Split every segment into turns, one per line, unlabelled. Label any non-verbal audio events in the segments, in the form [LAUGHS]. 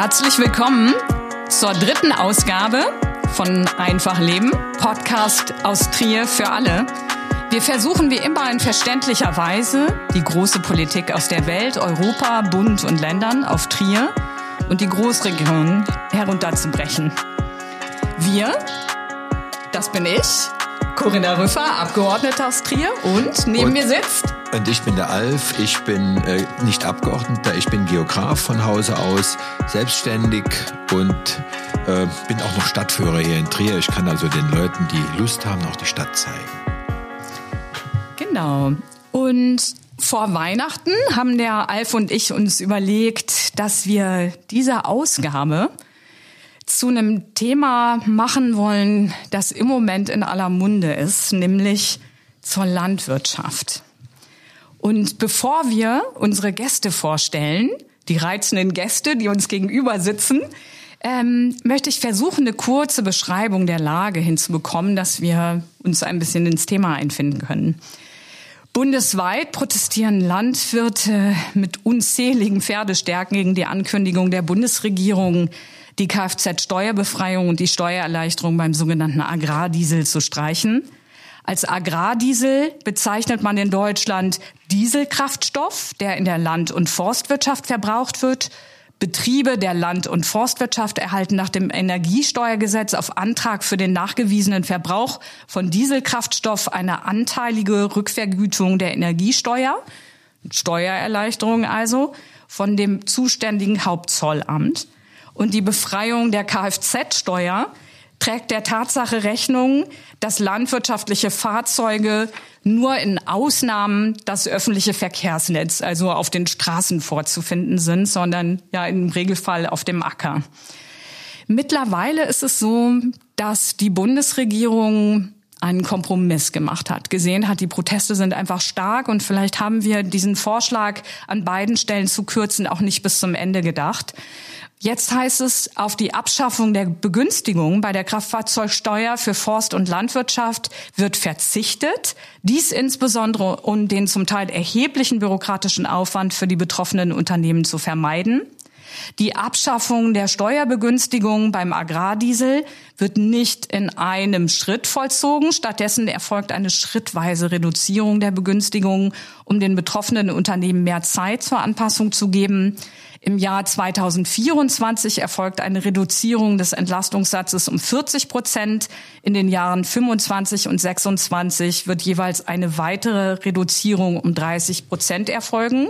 Herzlich willkommen zur dritten Ausgabe von Einfach Leben, Podcast aus Trier für alle. Wir versuchen wie immer in verständlicher Weise die große Politik aus der Welt, Europa, Bund und Ländern auf Trier und die Großregionen herunterzubrechen. Wir, das bin ich, Corinna Rüffer, Abgeordnete aus Trier und neben und, mir sitzt.
Und ich bin der Alf, ich bin äh, nicht Abgeordneter, ich bin Geograf von Hause aus, selbstständig und äh, bin auch noch Stadtführer hier in Trier. Ich kann also den Leuten, die Lust haben, auch die Stadt zeigen.
Genau. Und vor Weihnachten haben der Alf und ich uns überlegt, dass wir diese Ausgabe zu einem Thema machen wollen, das im Moment in aller Munde ist, nämlich zur Landwirtschaft. Und bevor wir unsere Gäste vorstellen, die reizenden Gäste, die uns gegenüber sitzen, ähm, möchte ich versuchen, eine kurze Beschreibung der Lage hinzubekommen, dass wir uns ein bisschen ins Thema einfinden können. Bundesweit protestieren Landwirte mit unzähligen Pferdestärken gegen die Ankündigung der Bundesregierung, die Kfz-Steuerbefreiung und die Steuererleichterung beim sogenannten Agrardiesel zu streichen. Als Agrardiesel bezeichnet man in Deutschland Dieselkraftstoff, der in der Land- und Forstwirtschaft verbraucht wird. Betriebe der Land- und Forstwirtschaft erhalten nach dem Energiesteuergesetz auf Antrag für den nachgewiesenen Verbrauch von Dieselkraftstoff eine anteilige Rückvergütung der Energiesteuer, Steuererleichterung also, von dem zuständigen Hauptzollamt. Und die Befreiung der Kfz-Steuer trägt der Tatsache Rechnung, dass landwirtschaftliche Fahrzeuge nur in Ausnahmen das öffentliche Verkehrsnetz, also auf den Straßen vorzufinden sind, sondern ja im Regelfall auf dem Acker. Mittlerweile ist es so, dass die Bundesregierung einen Kompromiss gemacht hat, gesehen hat, die Proteste sind einfach stark und vielleicht haben wir diesen Vorschlag an beiden Stellen zu kürzen auch nicht bis zum Ende gedacht. Jetzt heißt es, auf die Abschaffung der Begünstigung bei der Kraftfahrzeugsteuer für Forst- und Landwirtschaft wird verzichtet. Dies insbesondere, um den zum Teil erheblichen bürokratischen Aufwand für die betroffenen Unternehmen zu vermeiden. Die Abschaffung der Steuerbegünstigung beim Agrardiesel wird nicht in einem Schritt vollzogen. Stattdessen erfolgt eine schrittweise Reduzierung der Begünstigung, um den betroffenen Unternehmen mehr Zeit zur Anpassung zu geben. Im Jahr 2024 erfolgt eine Reduzierung des Entlastungssatzes um 40 Prozent. In den Jahren 25 und 26 wird jeweils eine weitere Reduzierung um 30 Prozent erfolgen,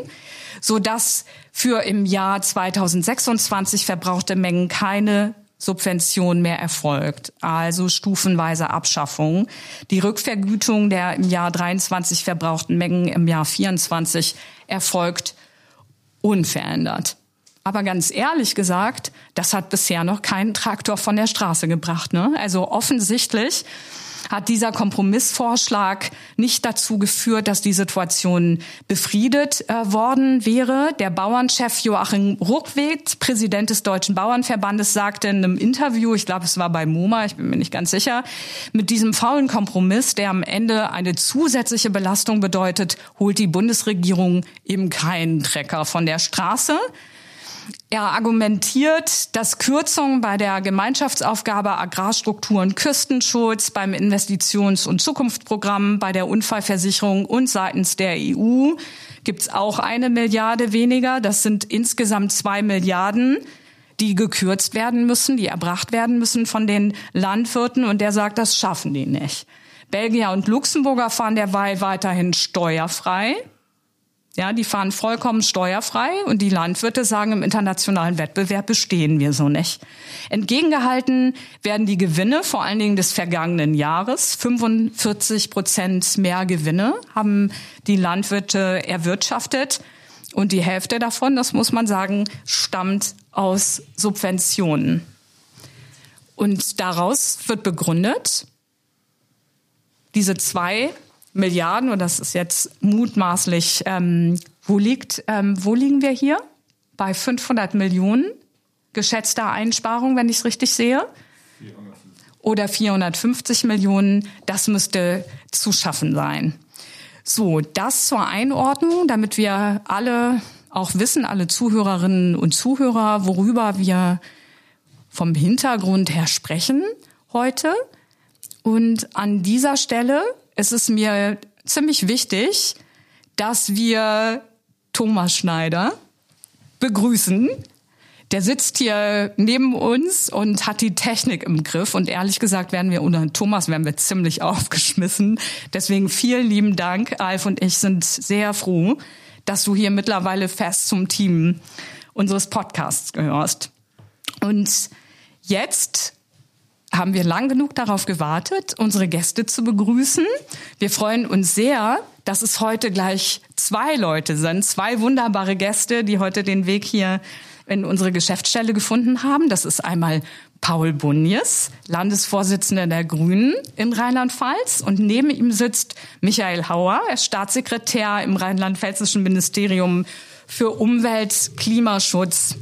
sodass für im Jahr 2026 verbrauchte Mengen keine Subvention mehr erfolgt, also stufenweise Abschaffung. Die Rückvergütung der im Jahr 23 verbrauchten Mengen im Jahr 24 erfolgt unverändert. Aber ganz ehrlich gesagt, das hat bisher noch keinen Traktor von der Straße gebracht. Ne? Also offensichtlich hat dieser Kompromissvorschlag nicht dazu geführt, dass die Situation befriedet äh, worden wäre. Der Bauernchef Joachim Ruckwitz, Präsident des Deutschen Bauernverbandes, sagte in einem Interview, ich glaube, es war bei MoMA, ich bin mir nicht ganz sicher, mit diesem faulen Kompromiss, der am Ende eine zusätzliche Belastung bedeutet, holt die Bundesregierung eben keinen Trecker von der Straße. Er argumentiert, dass Kürzungen bei der Gemeinschaftsaufgabe Agrarstrukturen Küstenschutz, beim Investitions- und Zukunftsprogramm, bei der Unfallversicherung und seitens der EU gibt's auch eine Milliarde weniger. Das sind insgesamt zwei Milliarden, die gekürzt werden müssen, die erbracht werden müssen von den Landwirten. Und der sagt, das schaffen die nicht. Belgier und Luxemburger fahren derweil weiterhin steuerfrei. Ja, die fahren vollkommen steuerfrei und die Landwirte sagen, im internationalen Wettbewerb bestehen wir so nicht. Entgegengehalten werden die Gewinne, vor allen Dingen des vergangenen Jahres. 45 Prozent mehr Gewinne haben die Landwirte erwirtschaftet. Und die Hälfte davon, das muss man sagen, stammt aus Subventionen. Und daraus wird begründet, diese zwei Milliarden, und das ist jetzt mutmaßlich, ähm, wo liegt, ähm, wo liegen wir hier? Bei 500 Millionen geschätzter Einsparung, wenn ich es richtig sehe. 450. Oder 450 Millionen, das müsste zu schaffen sein. So, das zur Einordnung, damit wir alle auch wissen alle Zuhörerinnen und Zuhörer, worüber wir vom Hintergrund her sprechen heute. Und an dieser Stelle ist es mir ziemlich wichtig, dass wir Thomas Schneider begrüßen. Der sitzt hier neben uns und hat die Technik im Griff. Und ehrlich gesagt werden wir unter Thomas werden wir ziemlich [LAUGHS] aufgeschmissen. Deswegen vielen lieben Dank. Alf und ich sind sehr froh, dass du hier mittlerweile fest zum Team unseres Podcasts gehörst. Und jetzt haben wir lang genug darauf gewartet, unsere Gäste zu begrüßen. Wir freuen uns sehr, dass es heute gleich zwei Leute sind, zwei wunderbare Gäste, die heute den Weg hier in unsere Geschäftsstelle gefunden haben. Das ist einmal Paul Bunjes, Landesvorsitzender der Grünen in Rheinland-Pfalz. Und neben ihm sitzt Michael Hauer, er ist Staatssekretär im rheinland-pfälzischen Ministerium für Umwelt, Klimaschutz,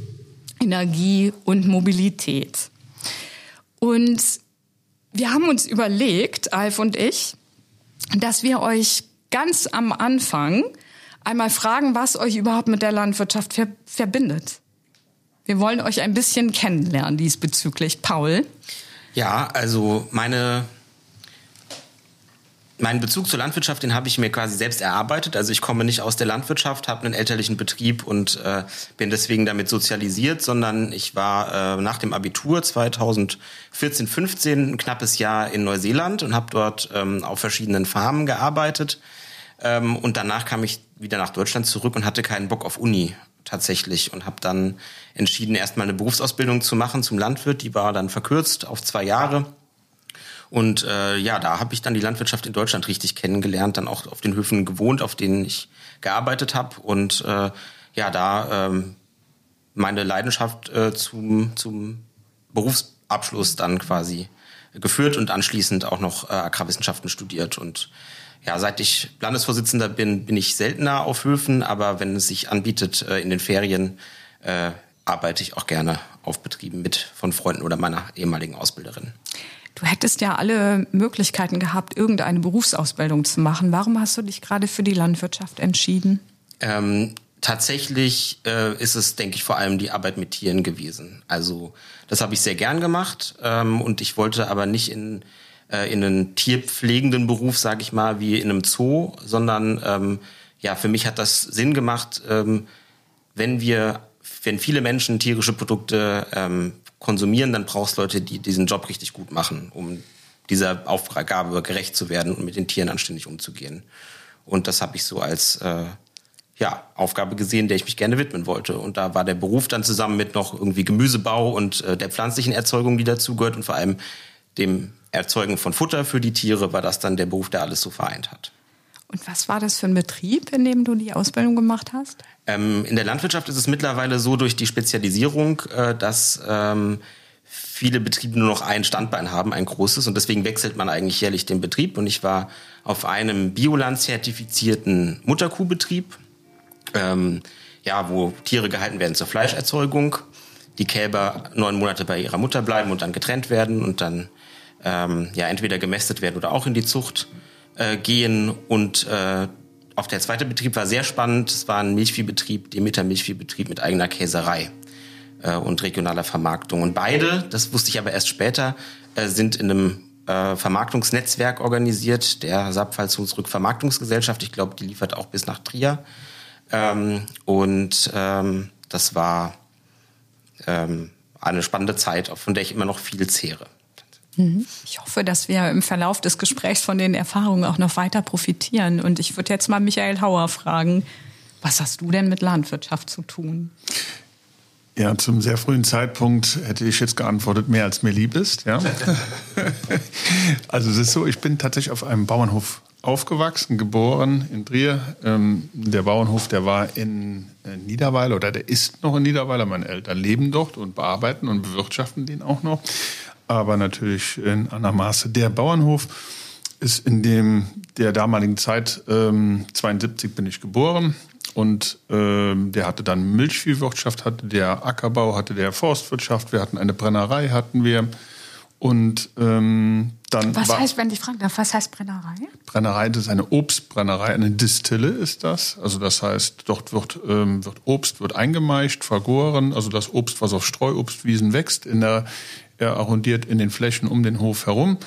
Energie und Mobilität. Und wir haben uns überlegt, Alf und ich, dass wir euch ganz am Anfang einmal fragen, was euch überhaupt mit der Landwirtschaft ver verbindet. Wir wollen euch ein bisschen kennenlernen diesbezüglich. Paul?
Ja, also meine Mein Bezug zur Landwirtschaft, den habe ich mir quasi selbst erarbeitet. Also ich komme nicht aus der Landwirtschaft, habe einen elterlichen Betrieb und äh, bin deswegen damit sozialisiert, sondern ich war äh, nach dem Abitur 2014, 15 ein knappes Jahr in Neuseeland und habe dort ähm, auf verschiedenen Farmen gearbeitet. Ähm, und danach kam ich wieder nach Deutschland zurück und hatte keinen Bock auf Uni tatsächlich und habe dann entschieden, erstmal eine Berufsausbildung zu machen zum Landwirt. Die war dann verkürzt auf zwei Jahre und äh, ja, da habe ich dann die Landwirtschaft in Deutschland richtig kennengelernt, dann auch auf den Höfen gewohnt, auf denen ich gearbeitet habe. Und äh, ja, da ähm, meine Leidenschaft äh, zum, zum Berufsabschluss dann quasi geführt und anschließend auch noch äh, Agrarwissenschaften studiert. Und ja, seit ich Landesvorsitzender bin, bin ich seltener auf Höfen, aber wenn es sich anbietet äh, in den Ferien, äh, arbeite ich auch gerne auf Betrieben mit von Freunden oder meiner ehemaligen Ausbilderin.
Du hättest ja alle Möglichkeiten gehabt, irgendeine Berufsausbildung zu machen. Warum hast du dich gerade für die Landwirtschaft entschieden?
Ähm, tatsächlich äh, ist es, denke ich, vor allem die Arbeit mit Tieren gewesen. Also das habe ich sehr gern gemacht ähm, und ich wollte aber nicht in, äh, in einen tierpflegenden Beruf, sage ich mal, wie in einem Zoo, sondern ähm, ja, für mich hat das Sinn gemacht, ähm, wenn wir, wenn viele Menschen tierische Produkte ähm, konsumieren, dann brauchst Leute, die diesen Job richtig gut machen, um dieser Aufgabe gerecht zu werden und mit den Tieren anständig umzugehen. Und das habe ich so als äh, ja, Aufgabe gesehen, der ich mich gerne widmen wollte. Und da war der Beruf dann zusammen mit noch irgendwie Gemüsebau und äh, der pflanzlichen Erzeugung, die dazugehört und vor allem dem Erzeugen von Futter für die Tiere, war das dann der Beruf, der alles so vereint hat.
Und was war das für ein Betrieb, in dem du die Ausbildung gemacht hast?
Ähm, in der Landwirtschaft ist es mittlerweile so durch die Spezialisierung, äh, dass ähm, viele Betriebe nur noch ein Standbein haben, ein großes, und deswegen wechselt man eigentlich jährlich den Betrieb. Und ich war auf einem Bioland-zertifizierten Mutterkuhbetrieb, ähm, ja, wo Tiere gehalten werden zur Fleischerzeugung, die Kälber neun Monate bei ihrer Mutter bleiben und dann getrennt werden und dann ähm, ja entweder gemästet werden oder auch in die Zucht äh, gehen. Und äh, auch der zweite Betrieb war sehr spannend. Es war ein Milchviehbetrieb, Demeter Milchviehbetrieb mit eigener Käserei äh, und regionaler Vermarktung. Und beide, das wusste ich aber erst später, äh, sind in einem äh, Vermarktungsnetzwerk organisiert, der Saarpfalz-Hunsrück Vermarktungsgesellschaft. Ich glaube, die liefert auch bis nach Trier. Ähm, und ähm, das war ähm, eine spannende Zeit, von der ich immer noch viel zehre.
Mhm. Ich hoffe, dass wir im Verlauf des Gesprächs von den Erfahrungen auch noch weiter profitieren. Und ich würde jetzt mal Michael Hauer fragen, was hast du denn mit Landwirtschaft zu tun?
Ja, zum sehr frühen Zeitpunkt hätte ich jetzt geantwortet, mehr als mir lieb ist. Ja. [LAUGHS] also es ist so, ich bin tatsächlich auf einem Bauernhof aufgewachsen, geboren in Trier. Ähm, der Bauernhof, der war in äh, Niederweiler oder der ist noch in Niederweiler. Meine Eltern leben dort und bearbeiten und bewirtschaften den auch noch aber natürlich in einer Maße. Der Bauernhof ist in dem der damaligen Zeit, ähm, 72 bin ich geboren, und ähm, der hatte dann Milchviehwirtschaft, hatte der Ackerbau, hatte der Forstwirtschaft, wir hatten eine Brennerei, hatten wir. Und ähm, dann
Was heißt, wenn ich fragen darf, was heißt Brennerei?
Brennerei, das ist eine Obstbrennerei, eine Distille ist das. Also das heißt, dort wird, ähm, wird Obst wird eingemeischt, vergoren, also das Obst, was auf Streuobstwiesen wächst, in der, er arrondiert in den Flächen um den Hof herum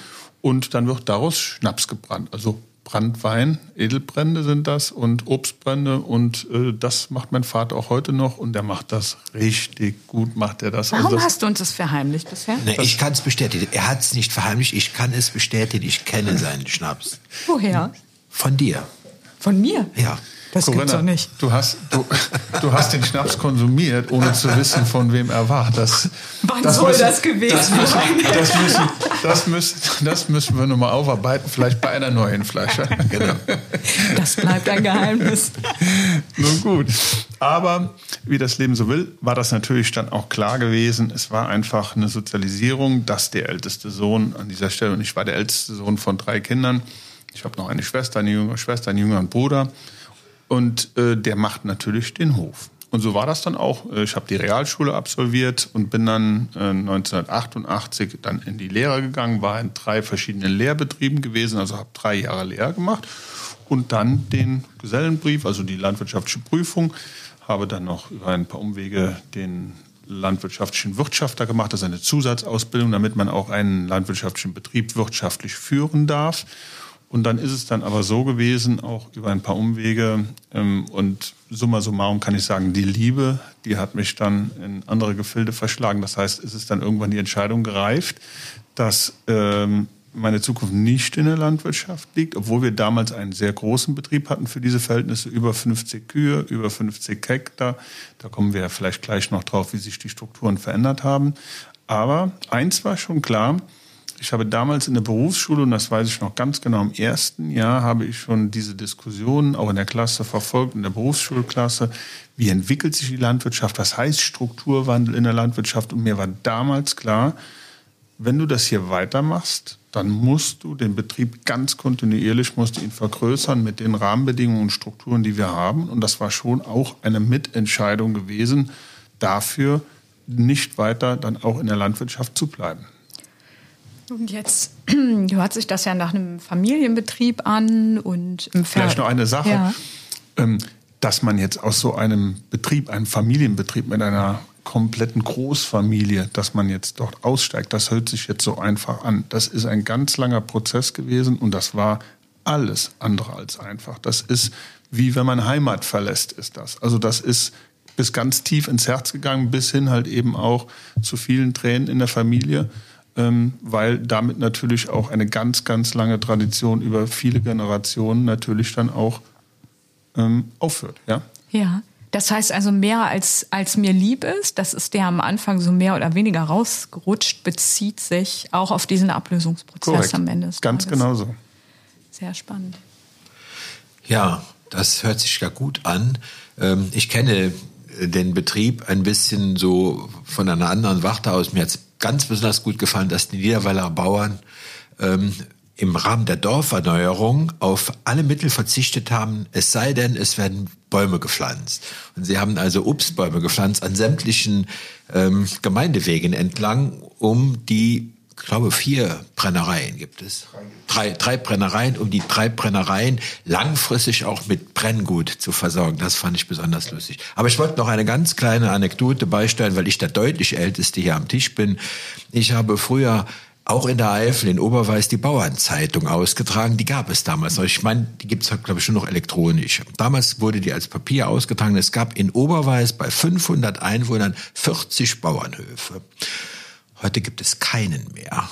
und dann wird daraus Schnaps gebrannt. Also Brandwein, Edelbrände sind das und Obstbrände und äh, das macht mein Vater auch heute noch und der macht das richtig gut, macht er das.
Warum
also das
hast du uns das verheimlicht bisher?
Ne, ich kann es bestätigen. Er hat es nicht verheimlicht. Ich kann es bestätigen. Ich kenne seinen Schnaps.
Woher?
Von dir.
Von mir?
Ja.
Das gibt's
Corinna,
doch nicht.
Du hast, du, du hast den Schnaps konsumiert, ohne zu wissen, von wem er war. Das,
Wann soll das gewesen
das müssen,
sein?
Das müssen, das, müssen, das müssen wir nochmal aufarbeiten, vielleicht bei einer neuen Flasche.
Genau.
Das bleibt ein Geheimnis.
Nun gut. Aber wie das Leben so will, war das natürlich dann auch klar gewesen. Es war einfach eine Sozialisierung, dass der älteste Sohn an dieser Stelle, und ich war der älteste Sohn von drei Kindern. Ich habe noch eine Schwester, eine jüngere Schwester, einen jüngeren Bruder. Und äh, der macht natürlich den Hof. Und so war das dann auch. Äh, Ich habe die Realschule absolviert und bin dann äh, 1988 dann in die Lehre gegangen, war in drei verschiedenen Lehrbetrieben gewesen, also habe drei Jahre Lehre gemacht und dann den Gesellenbrief, also die landwirtschaftliche Prüfung, habe dann noch über ein paar Umwege den landwirtschaftlichen Wirtschafter gemacht, das ist eine Zusatzausbildung, damit man auch einen landwirtschaftlichen Betrieb wirtschaftlich führen darf. Und dann ist es dann aber so gewesen, auch über ein paar Umwege ähm, und summa summarum kann ich sagen, die Liebe, die hat mich dann in andere Gefilde verschlagen. Das heißt, es ist dann irgendwann die Entscheidung gereift, dass ähm, meine Zukunft nicht in der Landwirtschaft liegt, obwohl wir damals einen sehr großen Betrieb hatten für diese Verhältnisse, über 50 Kühe, über 50 Hektar. Da kommen wir ja vielleicht gleich noch drauf, wie sich die Strukturen verändert haben. Aber eins war schon klar, ich habe damals in der Berufsschule, und das weiß ich noch ganz genau, im ersten Jahr habe ich schon diese Diskussionen auch in der Klasse verfolgt, in der Berufsschulklasse. Wie entwickelt sich die Landwirtschaft? Was heißt Strukturwandel in der Landwirtschaft? Und mir war damals klar, wenn du das hier weitermachst, dann musst du den Betrieb ganz kontinuierlich, musst ihn vergrößern mit den Rahmenbedingungen und Strukturen, die wir haben. Und das war schon auch eine Mitentscheidung gewesen, dafür nicht weiter dann auch in der Landwirtschaft zu bleiben.
Und jetzt [CLEARS THROAT] hört sich das ja nach einem Familienbetrieb an und im Ver
Vielleicht noch eine Sache,
Ja.
ähm, dass man jetzt aus so einem Betrieb, einem Familienbetrieb mit einer kompletten Großfamilie, dass man jetzt dort aussteigt, das hört sich jetzt so einfach an. Das ist ein ganz langer Prozess gewesen und das war alles andere als einfach. Das ist wie wenn man Heimat verlässt, ist das. Also das ist bis ganz tief ins Herz gegangen, bis hin halt eben auch zu vielen Tränen in der Familie, ähm, weil damit natürlich auch eine ganz, ganz lange Tradition über viele Generationen natürlich dann auch ähm, aufhört. Ja?
Ja. Das heißt also mehr als, als mir lieb ist, das ist der am Anfang so mehr oder weniger rausgerutscht, bezieht sich auch auf diesen Ablösungsprozess am Ende des
Ganz
Tages.
genau so.
Sehr spannend.
Ja, das hört sich ja gut an. Ähm, Ich kenne den Betrieb ein bisschen so von einer anderen Warte aus. Mir hat es ganz besonders gut gefallen, dass die Niederweiler Bauern ähm, im Rahmen der Dorferneuerung auf alle Mittel verzichtet haben, es sei denn, es werden Bäume gepflanzt. Und sie haben also Obstbäume gepflanzt an sämtlichen ähm, Gemeindewegen entlang, um die ich glaube, vier Brennereien gibt es. Drei, drei Brennereien, um die drei Brennereien langfristig auch mit Brenngut zu versorgen. Das fand ich besonders lustig. Aber ich wollte noch eine ganz kleine Anekdote beisteuern, weil ich der deutlich Älteste hier am Tisch bin. Ich habe früher auch in der Eifel, in Oberweiß, die Bauernzeitung ausgetragen. Die gab es damals. Ich meine, die gibt es, glaube ich, schon noch elektronisch. Damals wurde die als Papier ausgetragen. Es gab in Oberweiß bei 500 Einwohnern 40 Bauernhöfe. Heute gibt es keinen mehr.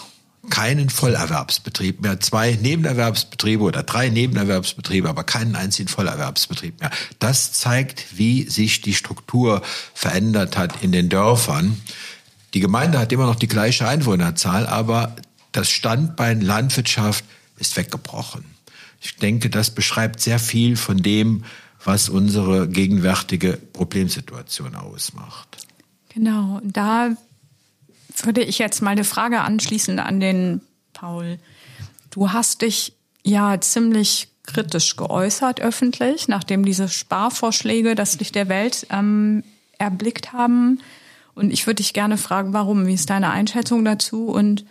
Keinen Vollerwerbsbetrieb mehr. Zwei Nebenerwerbsbetriebe oder drei Nebenerwerbsbetriebe, aber keinen einzigen Vollerwerbsbetrieb mehr. Das zeigt, wie sich die Struktur verändert hat in den Dörfern. Die Gemeinde hat immer noch die gleiche Einwohnerzahl, aber das Standbein Landwirtschaft ist weggebrochen. Ich denke, das beschreibt sehr viel von dem, was unsere gegenwärtige Problemsituation ausmacht.
Genau, da würde ich jetzt mal eine Frage anschließen an den Paul. Du hast dich ja ziemlich kritisch geäußert öffentlich, nachdem diese Sparvorschläge das Licht der Welt ähm, erblickt haben. Und ich würde dich gerne fragen, warum? Wie ist deine Einschätzung dazu? Und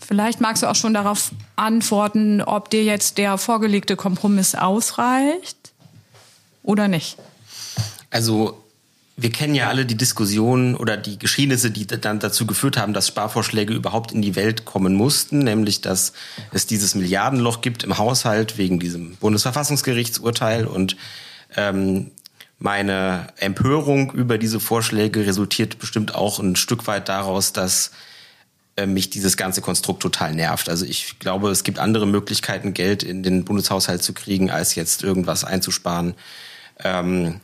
Vielleicht magst du auch schon darauf antworten, ob dir jetzt der vorgelegte Kompromiss ausreicht oder nicht.
Also wir kennen ja alle die Diskussionen oder die Geschehnisse, die dann dazu geführt haben, dass Sparvorschläge überhaupt in die Welt kommen mussten, nämlich dass es dieses Milliardenloch gibt im Haushalt wegen diesem Bundesverfassungsgerichtsurteil und ähm, meine Empörung über diese Vorschläge resultiert bestimmt auch ein Stück weit daraus, dass äh, mich dieses ganze Konstrukt total nervt. Also ich glaube, es gibt andere Möglichkeiten, Geld in den Bundeshaushalt zu kriegen, als jetzt irgendwas einzusparen, ähm,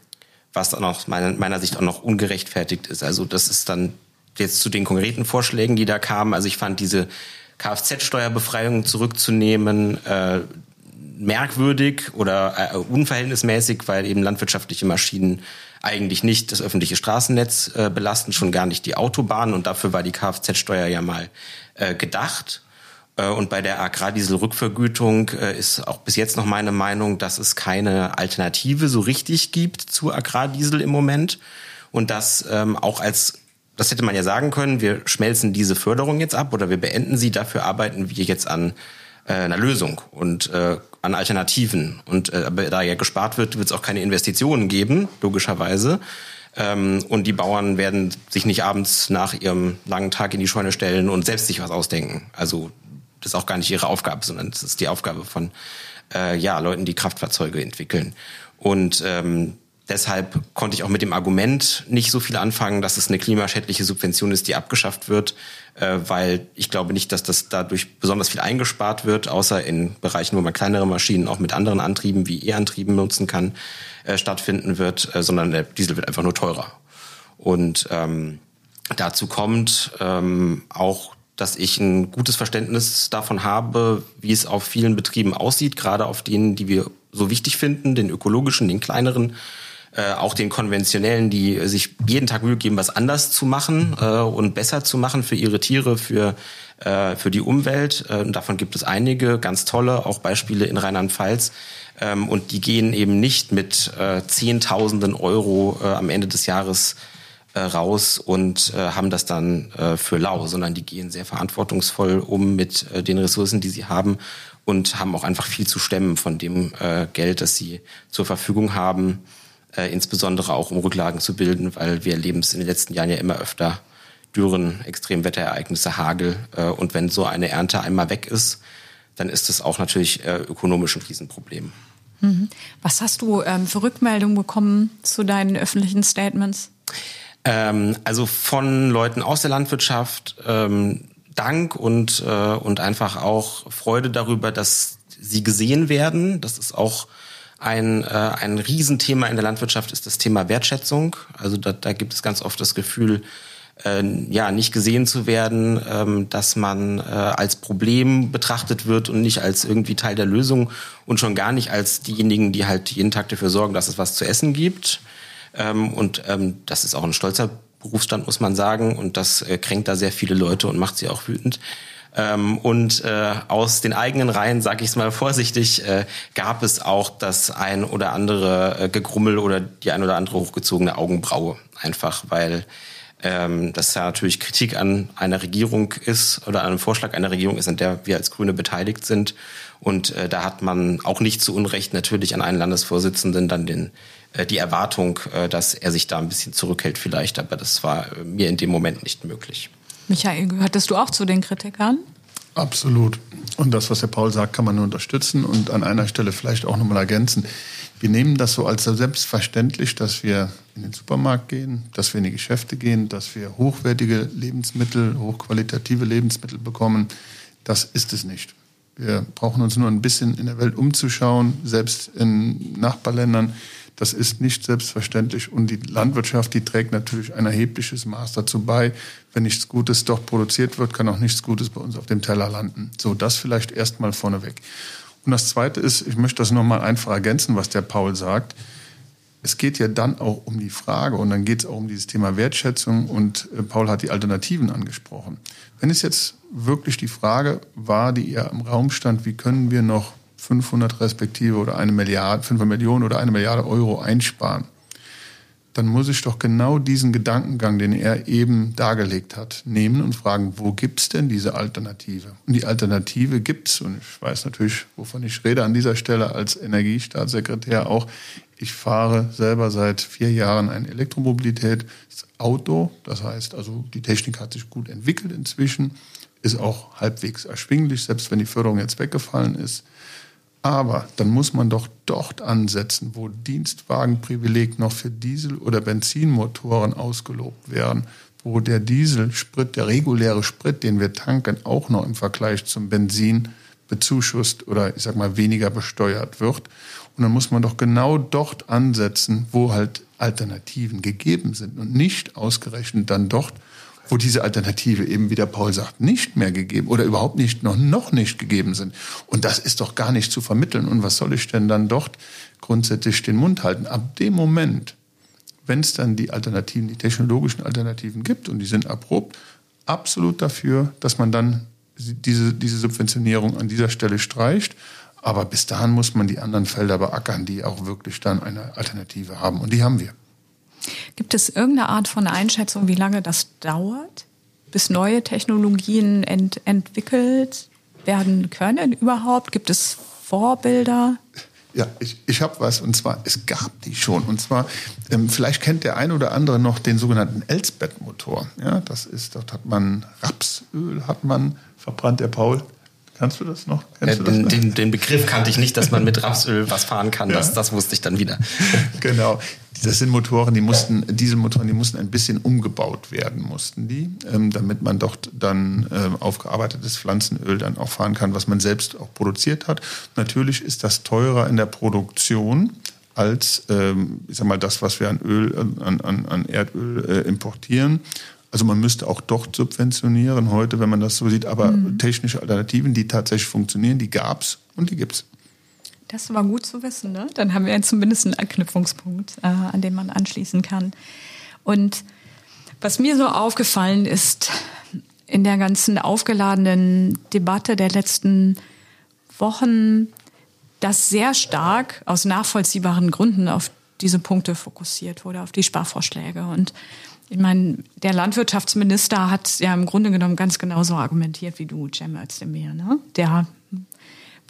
was dann meiner, meiner Sicht auch noch ungerechtfertigt ist. Also das ist dann jetzt zu den konkreten Vorschlägen, die da kamen. Also ich fand diese Kfz-Steuerbefreiung zurückzunehmen, äh, merkwürdig oder äh, unverhältnismäßig, weil eben landwirtschaftliche Maschinen eigentlich nicht das öffentliche Straßennetz äh, belasten, schon gar nicht die Autobahnen und dafür war die Kfz-Steuer ja mal äh, gedacht. Äh, und bei der Agrardieselrückvergütung äh, ist auch bis jetzt noch meine Meinung, dass es keine Alternative so richtig gibt zu Agrardiesel im Moment und dass ähm, auch als das hätte man ja sagen können, wir schmelzen diese Förderung jetzt ab oder wir beenden sie, dafür arbeiten wir jetzt an äh, einer Lösung und äh, an Alternativen. Und äh, da ja gespart wird, wird es auch keine Investitionen geben, logischerweise. Ähm, und die Bauern werden sich nicht abends nach ihrem langen Tag in die Scheune stellen und selbst sich was ausdenken. Also das ist auch gar nicht ihre Aufgabe, sondern das ist die Aufgabe von äh, ja Leuten, die Kraftfahrzeuge entwickeln. Und ähm, Deshalb konnte ich auch mit dem Argument nicht so viel anfangen, dass es eine klimaschädliche Subvention ist, die abgeschafft wird, äh, weil ich glaube nicht, dass das dadurch besonders viel eingespart wird, außer in Bereichen, wo man kleinere Maschinen auch mit anderen Antrieben wie E-Antrieben nutzen kann, äh, stattfinden wird, äh, sondern der Diesel wird einfach nur teurer. Und ähm, dazu kommt ähm, auch dass ich ein gutes Verständnis davon habe, wie es auf vielen Betrieben aussieht, gerade auf denen, die wir so wichtig finden, den ökologischen, den kleineren äh, auch den konventionellen, die sich jeden Tag Mühe geben, was anders zu machen äh, und besser zu machen für ihre Tiere, für äh, für die Umwelt. Äh, davon gibt es einige ganz tolle, auch Beispiele in Rheinland-Pfalz. Ähm, und die gehen eben nicht mit äh, Zehntausenden Euro äh, am Ende des Jahres äh, raus und äh, haben das dann äh, für lau, sondern die gehen sehr verantwortungsvoll um mit äh, den Ressourcen, die sie haben und haben auch einfach viel zu stemmen von dem äh, Geld, das sie zur Verfügung haben äh, insbesondere auch um Rücklagen zu bilden, weil wir erleben es in den letzten Jahren ja immer öfter Dürren, Extremwetterereignisse, Hagel. Äh, und wenn so eine Ernte einmal weg ist, dann ist es auch natürlich äh, ökonomisch ein Riesenproblem.
Mhm. Was hast du ähm, für Rückmeldungen bekommen zu deinen öffentlichen Statements?
Ähm, also von Leuten aus der Landwirtschaft ähm, Dank und, äh, und einfach auch Freude darüber, dass sie gesehen werden. Das ist auch ein, äh, ein Riesenthema in der Landwirtschaft ist das Thema Wertschätzung. Also da, da gibt es ganz oft das Gefühl, äh, ja, nicht gesehen zu werden, ähm, dass man äh, als Problem betrachtet wird und nicht als irgendwie Teil der Lösung und schon gar nicht als diejenigen, die halt jeden Tag dafür sorgen, dass es was zu essen gibt. Ähm, und ähm, das ist auch ein stolzer Berufsstand, muss man sagen. Und das äh, kränkt da sehr viele Leute und macht sie auch wütend. Ähm, und äh, aus den eigenen Reihen, sage ich es mal vorsichtig, äh, gab es auch das ein oder andere äh, Gegrummel oder die ein oder andere hochgezogene Augenbraue. Einfach weil ähm, das ja natürlich Kritik an einer Regierung ist oder an einem Vorschlag einer Regierung ist, an der wir als Grüne beteiligt sind. Und äh, da hat man auch nicht zu Unrecht natürlich an einen Landesvorsitzenden dann den, äh, die Erwartung, äh, dass er sich da ein bisschen zurückhält vielleicht. Aber das war äh, mir in dem Moment nicht möglich.
Michael, gehörtest du auch zu den Kritikern?
Absolut. Und das, was der Paul sagt, kann man nur unterstützen und an einer Stelle vielleicht auch nochmal ergänzen. Wir nehmen das so als selbstverständlich, dass wir in den Supermarkt gehen, dass wir in die Geschäfte gehen, dass wir hochwertige Lebensmittel, hochqualitative Lebensmittel bekommen. Das ist es nicht. Wir brauchen uns nur ein bisschen in der Welt umzuschauen, selbst in Nachbarländern das ist nicht selbstverständlich und die Landwirtschaft, die trägt natürlich ein erhebliches Maß dazu bei. Wenn nichts Gutes doch produziert wird, kann auch nichts Gutes bei uns auf dem Teller landen. So, das vielleicht erstmal vorneweg. Und das Zweite ist, ich möchte das nochmal einfach ergänzen, was der Paul sagt. Es geht ja dann auch um die Frage und dann geht es auch um dieses Thema Wertschätzung und äh, Paul hat die Alternativen angesprochen. Wenn es jetzt wirklich die Frage war, die ihr im Raum stand, wie können wir noch 500 respektive oder eine Milliarde, 5 Millionen oder eine Milliarde Euro einsparen. dann muss ich doch genau diesen Gedankengang, den er eben dargelegt hat, nehmen und fragen, wo gibt's denn diese Alternative? Und die Alternative gibt's und ich weiß natürlich, wovon ich rede an dieser Stelle als Energiestaatssekretär auch. Ich fahre selber seit vier Jahren ein Elektromobilität-Auto. Das heißt also, die Technik hat sich gut entwickelt inzwischen, ist auch halbwegs erschwinglich, selbst wenn die Förderung jetzt weggefallen ist. Aber dann muss man doch dort ansetzen, wo Dienstwagenprivileg noch für Diesel- oder Benzinmotoren ausgelobt werden, wo der Dieselsprit, der reguläre Sprit, den wir tanken, auch noch im Vergleich zum Benzin bezuschusst oder ich sag mal weniger besteuert wird. Und dann muss man doch genau dort ansetzen, wo halt Alternativen gegeben sind und nicht ausgerechnet dann dort, wo diese Alternative eben, wie der Paul sagt, nicht mehr gegeben oder überhaupt nicht, noch, noch nicht gegeben sind. Und das ist doch gar nicht zu vermitteln. Und was soll ich denn dann dort grundsätzlich den Mund halten? Ab dem Moment, wenn es dann die Alternativen, die technologischen Alternativen gibt und die sind erprobt, absolut dafür, dass man dann diese, diese Subventionierung an dieser Stelle streicht. Aber bis dahin muss man die anderen Felder beackern, die auch wirklich dann eine Alternative haben. Und die haben wir.
Gibt es irgendeine Art von Einschätzung, wie lange das dauert, bis neue Technologien ent entwickelt werden können überhaupt? Gibt es Vorbilder?
Ja, ich, ich habe was und zwar, es gab die schon. Und zwar, ähm, vielleicht kennt der ein oder andere noch den sogenannten Elsbeth-Motor. Ja, das ist, dort hat man Rapsöl, hat man verbrannt, der Paul. Kannst du das noch?
Äh, den, noch? Den, den, Begriff kannte ich nicht, dass man mit Rapsöl was fahren kann. Ja. Das, das wusste ich dann wieder. [LAUGHS]
Genau. Das sind Motoren, die mussten, Dieselmotoren, die mussten ein bisschen umgebaut werden, mussten die, ähm, damit man dort dann ähm, aufgearbeitetes Pflanzenöl dann auch fahren kann, was man selbst auch produziert hat. Natürlich ist das teurer in der Produktion als, ähm, ich sag mal, das, was wir an Öl, an, an, an Erdöl äh, importieren. Also man müsste auch dort subventionieren heute, wenn man das so sieht. Aber mhm. technische Alternativen, die tatsächlich funktionieren, die gab es und die gibt es.
Das war gut zu wissen. Ne? Dann haben wir zumindest einen Anknüpfungspunkt, äh, an den man anschließen kann. Und was mir so aufgefallen ist in der ganzen aufgeladenen Debatte der letzten Wochen, dass sehr stark aus nachvollziehbaren Gründen auf diese Punkte fokussiert wurde, auf die Sparvorschläge. Und ich meine, der Landwirtschaftsminister hat ja im Grunde genommen ganz genauso argumentiert wie du, Cem Özdemir. Ne? Der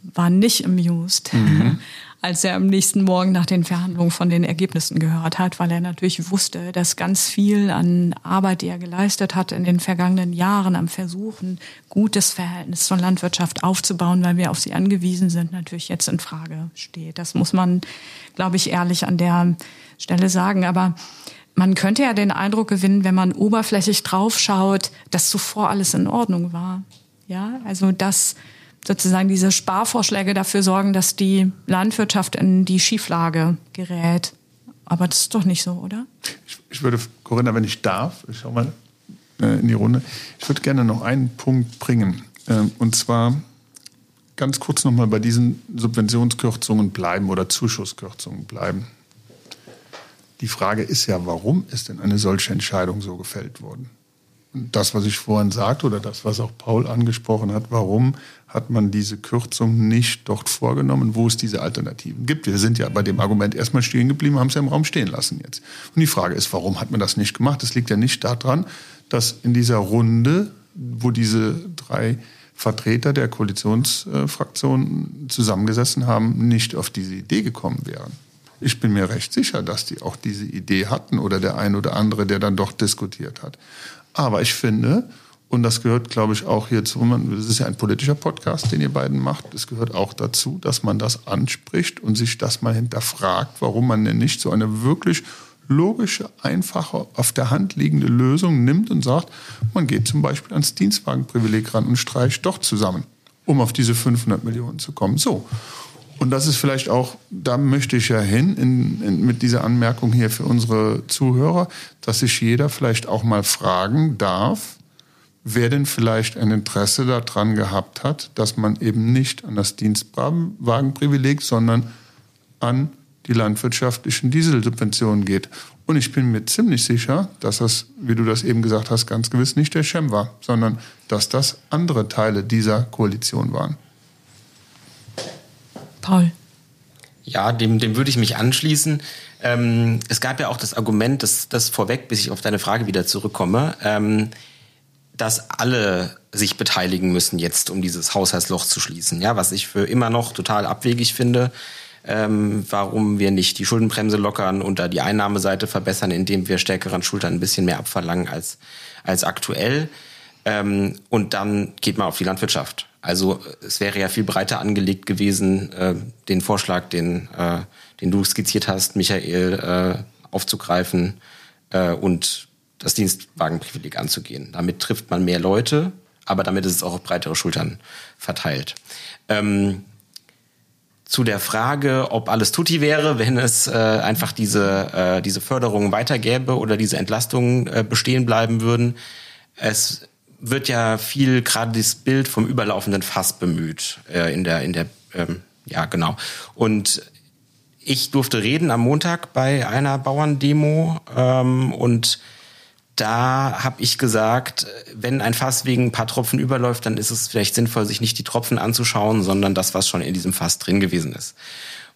war nicht amused, mhm. [LAUGHS] als er am nächsten Morgen nach den Verhandlungen von den Ergebnissen gehört hat, weil er natürlich wusste, dass ganz viel an Arbeit, die er geleistet hat in den vergangenen Jahren am Versuchen, gutes Verhältnis zur Landwirtschaft aufzubauen, weil wir auf sie angewiesen sind, natürlich jetzt in Frage steht. Das muss man, glaube ich, ehrlich an der Stelle sagen. Aber man könnte ja den Eindruck gewinnen, wenn man oberflächlich draufschaut, dass zuvor alles in Ordnung war. Ja, also dass sozusagen diese Sparvorschläge dafür sorgen, dass die Landwirtschaft in die Schieflage gerät. Aber das ist doch nicht so, oder?
Ich, ich würde, Corinna, wenn ich darf, ich schau mal äh, in die Runde, ich würde gerne noch einen Punkt bringen. Ähm, und zwar ganz kurz nochmal bei diesen Subventionskürzungen bleiben oder Zuschusskürzungen bleiben. Die Frage ist ja, warum ist denn eine solche Entscheidung so gefällt worden? Das, was ich vorhin sagte oder das, was auch Paul angesprochen hat, warum hat man diese Kürzung nicht dort vorgenommen, wo es diese Alternativen gibt? Wir sind ja bei dem Argument erstmal stehen geblieben, haben es ja im Raum stehen lassen jetzt. Und die Frage ist, warum hat man das nicht gemacht? Das liegt ja nicht daran, dass in dieser Runde, wo diese drei Vertreter der Koalitionsfraktionen zusammengesessen haben, nicht auf diese Idee gekommen wären. Ich bin mir recht sicher, dass die auch diese Idee hatten oder der ein oder andere, der dann doch diskutiert hat. Aber ich finde, und das gehört, glaube ich, auch hierzu, das ist ja ein politischer Podcast, den ihr beiden macht, es gehört auch dazu, dass man das anspricht und sich das mal hinterfragt, warum man denn nicht so eine wirklich logische, einfache, auf der Hand liegende Lösung nimmt und sagt, man geht zum Beispiel ans Dienstwagenprivileg ran und streicht doch zusammen, um auf diese 500 Millionen zu kommen. So. Und das ist vielleicht auch, da möchte ich ja hin, in, in, mit dieser Anmerkung hier für unsere Zuhörer, dass sich jeder vielleicht auch mal fragen darf, wer denn vielleicht ein Interesse daran gehabt hat, dass man eben nicht an das Dienstwagenprivileg, sondern an die landwirtschaftlichen Dieselsubventionen geht. Und ich bin mir ziemlich sicher, dass das, wie du das eben gesagt hast, ganz gewiss nicht der Schem war, sondern dass das andere Teile dieser Koalition waren.
Paul.
Ja, dem, dem würde ich mich anschließen. Ähm, es gab ja auch das Argument, dass das vorweg, bis ich auf deine Frage wieder zurückkomme, ähm, dass alle sich beteiligen müssen jetzt, um dieses Haushaltsloch zu schließen. Ja, was ich für immer noch total abwegig finde. Ähm, warum wir nicht die Schuldenbremse lockern und da die Einnahmeseite verbessern, indem wir stärkeren Schultern ein bisschen mehr abverlangen als, als aktuell. Ähm, und dann geht man auf die Landwirtschaft. Also es wäre ja viel breiter angelegt gewesen, äh, den Vorschlag, den, äh, den du skizziert hast, Michael, äh, aufzugreifen äh, und das Dienstwagenprivileg anzugehen. Damit trifft man mehr Leute, aber damit ist es auch auf breitere Schultern verteilt. Ähm, zu der Frage, ob alles tutti wäre, wenn es äh, einfach diese, äh, diese Förderungen weitergäbe oder diese Entlastungen äh, bestehen bleiben würden. Es wird ja viel gerade das Bild vom überlaufenden Fass bemüht äh, in der in der ähm, ja genau und ich durfte reden am Montag bei einer Bauerndemo ähm, und da habe ich gesagt, wenn ein Fass wegen ein paar Tropfen überläuft, dann ist es vielleicht sinnvoll, sich nicht die Tropfen anzuschauen, sondern das, was schon in diesem Fass drin gewesen ist.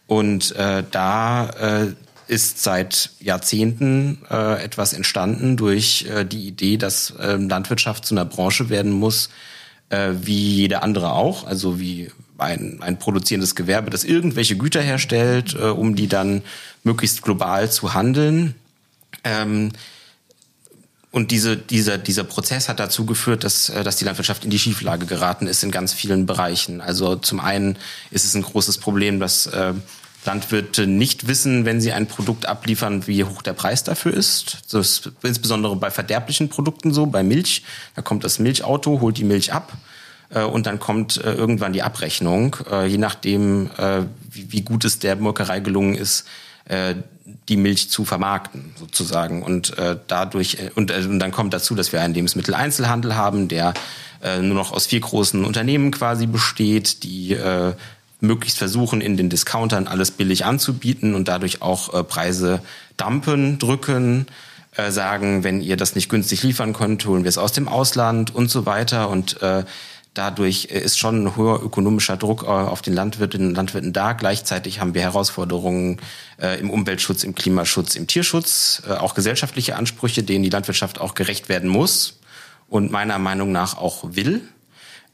Und äh, da äh, ist seit Jahrzehnten äh, etwas entstanden durch äh, die Idee, dass äh, Landwirtschaft zu einer Branche werden muss, äh, wie jede andere auch, also wie ein, ein produzierendes Gewerbe, das irgendwelche Güter herstellt, äh, um die dann möglichst global zu handeln. Ähm, und diese, dieser, dieser Prozess hat dazu geführt, dass, äh, dass die Landwirtschaft in die Schieflage geraten ist in ganz vielen Bereichen. Also zum einen ist es ein großes Problem, dass äh, Landwirte nicht wissen, wenn sie ein Produkt abliefern, wie hoch der Preis dafür ist. Das ist insbesondere bei verderblichen Produkten so, bei Milch. Da kommt das Milchauto, holt die Milch ab äh, und dann kommt äh, irgendwann die Abrechnung, äh, je nachdem, äh, wie, wie, gut es der Molkerei gelungen ist, äh, die Milch zu vermarkten sozusagen. Und äh, dadurch und, und dann kommt dazu, dass wir einen Lebensmitteleinzelhandel haben, der nur noch aus vier großen Unternehmen quasi besteht, die möglichst versuchen, in den Discountern alles billig anzubieten und dadurch auch äh, Preise dampen, drücken, äh, sagen, wenn ihr das nicht günstig liefern könnt, holen wir es aus dem Ausland und so weiter. Und äh, dadurch ist schon ein hoher ökonomischer Druck äh, auf den Landwirtinnen und Landwirten da. Gleichzeitig haben wir Herausforderungen äh, im Umweltschutz, im Klimaschutz, im Tierschutz, äh, auch gesellschaftliche Ansprüche, denen die Landwirtschaft auch gerecht werden muss und meiner Meinung nach auch will.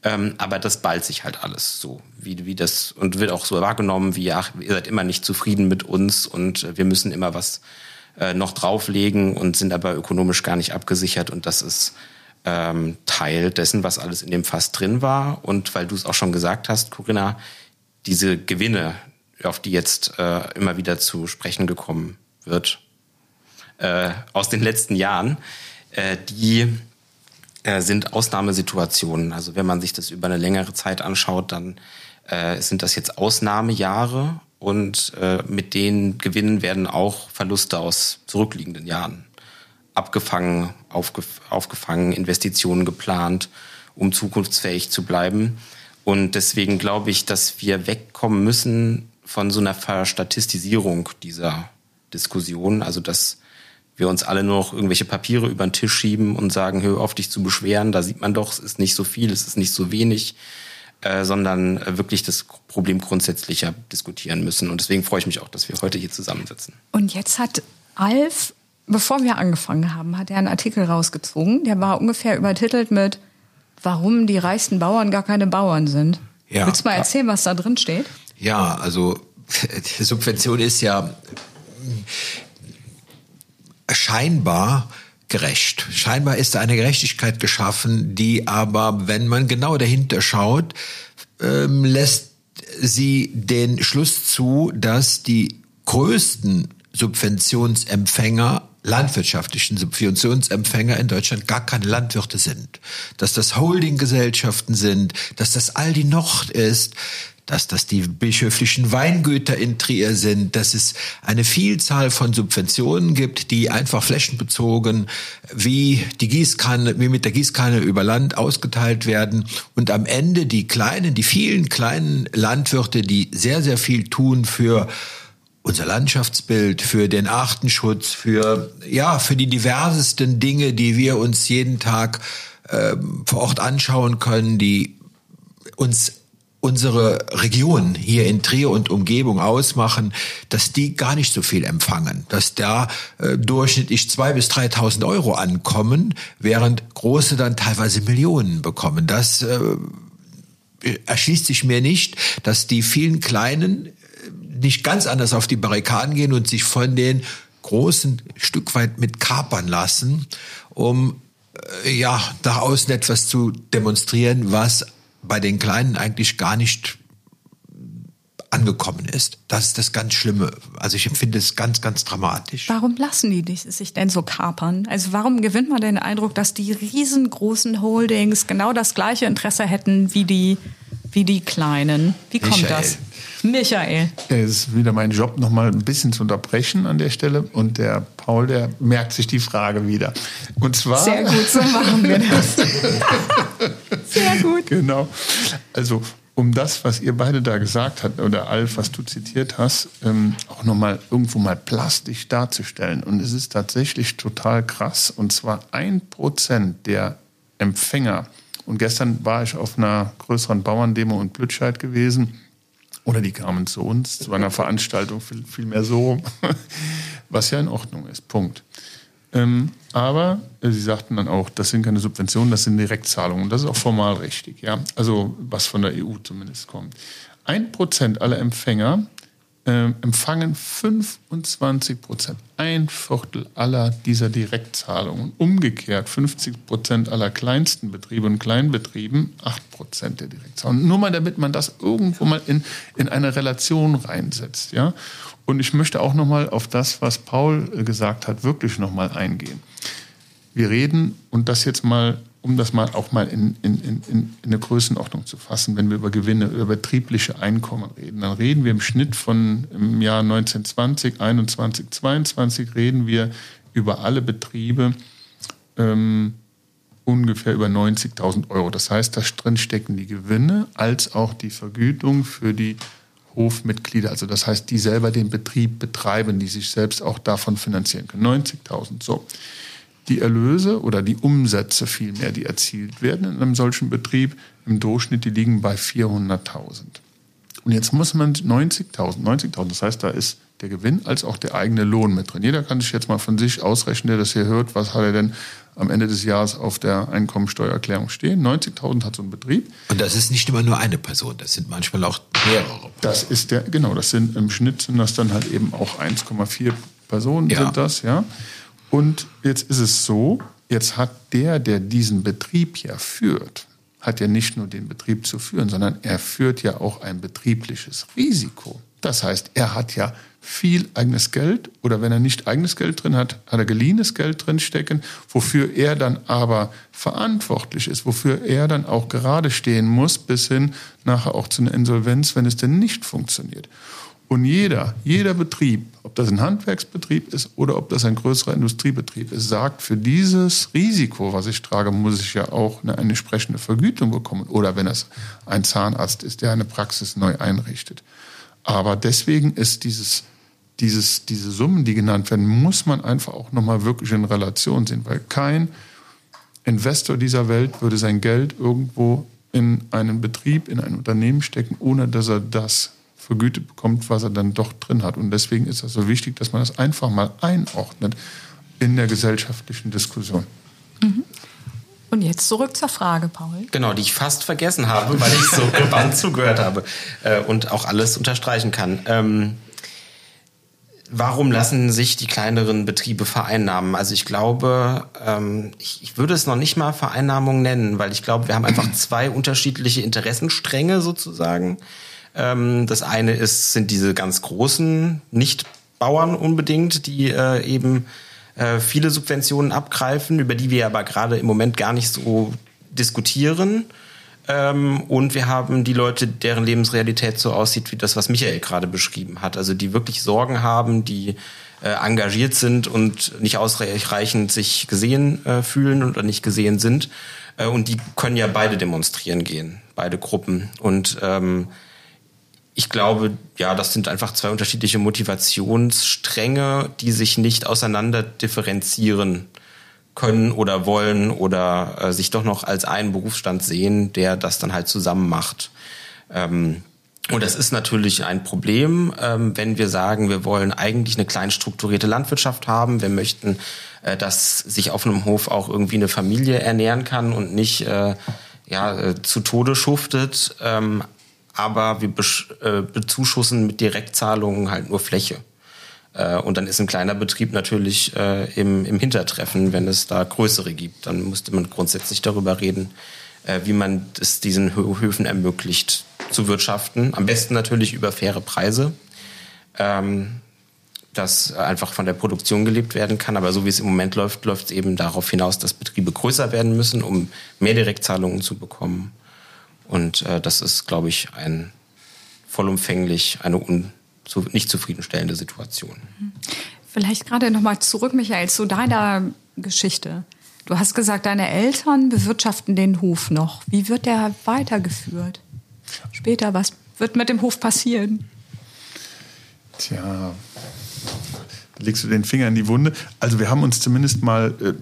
Ähm, aber das ballt sich halt alles so, wie, wie das und wird auch so wahrgenommen, wie ach, ihr seid immer nicht zufrieden mit uns und wir müssen immer was äh, noch drauflegen und sind aber ökonomisch gar nicht abgesichert und das ist ähm, Teil dessen, was alles in dem Fass drin war. Und weil du es auch schon gesagt hast, Corinna, diese Gewinne, auf die jetzt äh, immer wieder zu sprechen gekommen wird, äh, aus den letzten Jahren, äh, die äh, sind Ausnahmesituationen. Also wenn man sich das über eine längere Zeit anschaut, dann äh, sind das jetzt Ausnahmejahre und äh, mit den Gewinnen werden auch Verluste aus zurückliegenden Jahren abgefangen, aufgef aufgefangen, Investitionen geplant, um zukunftsfähig zu bleiben. Und deswegen glaube ich, dass wir wegkommen müssen von so einer Verstatistisierung dieser Diskussion, also dass wir uns alle nur noch irgendwelche Papiere über den Tisch schieben und sagen, hör auf dich zu beschweren, da sieht man doch, es ist nicht so viel, es ist nicht so wenig, äh, sondern äh, wirklich das Problem grundsätzlicher diskutieren müssen. Und deswegen freue ich mich auch, dass wir heute hier zusammensitzen.
Und jetzt hat Alf, bevor wir angefangen haben, hat er einen Artikel rausgezogen, der war ungefähr übertitelt mit, warum die reichsten Bauern gar keine Bauern sind. Ja. Willst du mal erzählen, was da drin steht?
Ja, also [LAUGHS] die Subvention ist ja scheinbar gerecht. Scheinbar ist da eine Gerechtigkeit geschaffen, die aber, wenn man genau dahinter schaut, ähm, lässt sie den Schluss zu, dass die größten Subventionsempfänger landwirtschaftlichen Subventionsempfänger in Deutschland gar keine Landwirte sind, dass das Holdinggesellschaften sind, dass das Aldi Nord ist, dass das die bischöflichen Weingüter in Trier sind, dass es eine Vielzahl von Subventionen gibt, die einfach flächenbezogen wie die Gießkanne, wie mit der Gießkanne über Land ausgeteilt werden. Und am Ende die kleinen, die vielen kleinen Landwirte, die sehr, sehr viel tun für unser Landschaftsbild, für den Artenschutz, für, ja, für die diversesten Dinge, die wir uns jeden Tag äh, vor Ort anschauen können, die uns unsere Region hier in Trier und Umgebung ausmachen, dass die gar nicht so viel empfangen, dass da äh, durchschnittlich zwei bis 3.000 Euro ankommen, während große dann teilweise Millionen bekommen. Das äh, erschließt sich mir nicht, dass die vielen Kleinen äh, nicht ganz anders auf die Barrikaden gehen und sich von den großen Stück weit mit kapern lassen, um äh, ja nach außen etwas zu demonstrieren, was bei den Kleinen eigentlich gar nicht angekommen ist. Das ist das ganz Schlimme. Also ich empfinde es ganz, ganz dramatisch.
Warum lassen die sich denn so kapern? Also warum gewinnt man den Eindruck, dass die riesengroßen Holdings genau das gleiche Interesse hätten wie die, wie die Kleinen? Wie kommt
Michael.
das? Michael.
Es ist wieder mein Job, noch mal ein bisschen zu unterbrechen an der Stelle. Und der Paul, der merkt sich die Frage wieder. Und zwar.
Sehr gut, so machen wir das. [LAUGHS] Sehr gut.
Genau. Also, um das, was ihr beide da gesagt habt, oder Alf, was du zitiert hast, ähm, auch nochmal irgendwo mal plastisch darzustellen. Und es ist tatsächlich total krass. Und zwar ein Prozent der Empfänger. Und gestern war ich auf einer größeren Bauerndemo in Blütscheid gewesen oder die kamen zu uns zu einer Veranstaltung, vielmehr so, [LAUGHS] was ja in Ordnung ist. Punkt. Ähm, aber äh, sie sagten dann auch, das sind keine Subventionen, das sind Direktzahlungen. Das ist auch formal richtig, ja. Also was von der EU zumindest kommt. Ein Prozent aller Empfänger äh, empfangen 25 Prozent, ein Viertel aller dieser Direktzahlungen. Umgekehrt 50 Prozent aller kleinsten Betriebe und Kleinbetrieben 8 Prozent der Direktzahlungen. Nur mal, damit man das irgendwo mal in, in eine Relation reinsetzt. Ja? Und ich möchte auch noch mal auf das, was Paul äh, gesagt hat, wirklich noch mal eingehen. Wir reden, und das jetzt mal um das mal auch mal in, in, in, in eine Größenordnung zu fassen, wenn wir über Gewinne, über betriebliche Einkommen reden, dann reden wir im Schnitt von im Jahr 1920, 21, 22 reden wir über alle Betriebe ähm, ungefähr über 90.000 Euro. Das heißt, da drin stecken die Gewinne als auch die Vergütung für die Hofmitglieder, also das heißt, die selber den Betrieb betreiben, die sich selbst auch davon finanzieren können. 90.000. So die Erlöse oder die Umsätze vielmehr, die erzielt werden in einem solchen Betrieb, im Durchschnitt, die liegen bei 400.000. Und jetzt muss man 90.000, 90.000, das heißt, da ist der Gewinn als auch der eigene Lohn mit drin. Jeder kann sich jetzt mal von sich ausrechnen, der das hier hört, was hat er denn am Ende des Jahres auf der Einkommensteuererklärung stehen. 90.000 hat so ein Betrieb.
Und das ist nicht immer nur eine Person, das sind manchmal auch mehrere.
Das ist der, genau, das sind im Schnitt sind das dann halt eben auch 1,4 Personen
Ja.
sind das, ja. Und jetzt ist es so, jetzt hat der, der diesen Betrieb ja führt, hat ja nicht nur den Betrieb zu führen, sondern er führt ja auch ein betriebliches Risiko. Das heißt, er hat ja viel eigenes Geld oder wenn er nicht eigenes Geld drin hat, hat er geliehenes Geld drin stecken, wofür er dann aber verantwortlich ist, wofür er dann auch gerade stehen muss, bis hin nachher auch zu einer Insolvenz, wenn es denn nicht funktioniert. Und jeder, jeder Betrieb, ob das ein Handwerksbetrieb ist oder ob das ein größerer Industriebetrieb ist, sagt, für dieses Risiko, was ich trage, muss ich ja auch eine, eine entsprechende Vergütung bekommen. Oder wenn es ein Zahnarzt ist, der eine Praxis neu einrichtet. Aber deswegen ist dieses, dieses, diese Summen, die genannt werden, muss man einfach auch nochmal wirklich in Relation sehen, weil kein Investor dieser Welt würde sein Geld irgendwo in einen Betrieb, in ein Unternehmen stecken, ohne dass er das vergütet bekommt, was er dann doch drin hat. Und deswegen ist es so wichtig, dass man das einfach mal einordnet in der gesellschaftlichen Diskussion.
Und jetzt zurück zur Frage, Paul.
Genau, die ich fast vergessen habe, weil ich so [LAUGHS] gebannt zugehört habe äh, und auch alles unterstreichen kann. Ähm, warum lassen sich die kleineren Betriebe vereinnahmen? Also ich glaube, ähm, ich, ich würde es noch nicht mal Vereinnahmung nennen, weil ich glaube, wir haben einfach [CLEARS THROAT] zwei unterschiedliche Interessenstränge sozusagen. Ähm, das eine ist, sind diese ganz großen Nicht-Bauern unbedingt, die äh, eben äh, viele Subventionen abgreifen, über die wir aber gerade im Moment gar nicht so diskutieren. Ähm, und wir haben die Leute, deren Lebensrealität so aussieht wie das, was Michael gerade beschrieben hat. Also die wirklich Sorgen haben, die äh, engagiert sind und nicht ausreichend sich gesehen äh, fühlen oder nicht gesehen sind. Äh, und die können ja beide demonstrieren gehen, beide Gruppen. Und ähm, ich glaube, ja, das sind einfach zwei unterschiedliche Motivationsstränge, die sich nicht auseinander differenzieren können oder wollen oder äh, sich doch noch als einen Berufsstand sehen, der das dann halt zusammen macht. Ähm, und das ist natürlich ein Problem, ähm, wenn wir sagen, wir wollen eigentlich eine klein strukturierte Landwirtschaft haben. Wir möchten, äh, dass sich auf einem Hof auch irgendwie eine Familie ernähren kann und nicht äh, ja, äh, zu Tode schuftet. Ähm, aber wir äh, bezuschussen mit Direktzahlungen halt nur Fläche. Äh, und dann ist ein kleiner Betrieb natürlich äh, im, im Hintertreffen, wenn es da größere gibt. Dann müsste man grundsätzlich darüber reden, äh, wie man es diesen Höfen ermöglicht zu wirtschaften. Am besten natürlich über faire Preise, ähm, dass einfach von der Produktion gelebt werden kann. Aber so wie es im Moment läuft, läuft es eben darauf hinaus, dass Betriebe größer werden müssen, um mehr Direktzahlungen zu bekommen. Und äh, das ist, glaube ich, ein vollumfänglich eine un, so nicht zufriedenstellende Situation.
Vielleicht gerade nochmal zurück, Michael, zu deiner Geschichte. Du hast gesagt, deine Eltern bewirtschaften den Hof noch. Wie wird der weitergeführt? Später, was wird mit dem Hof passieren?
Tja, legst du den Finger in die Wunde. Also wir haben uns zumindest mal, äh,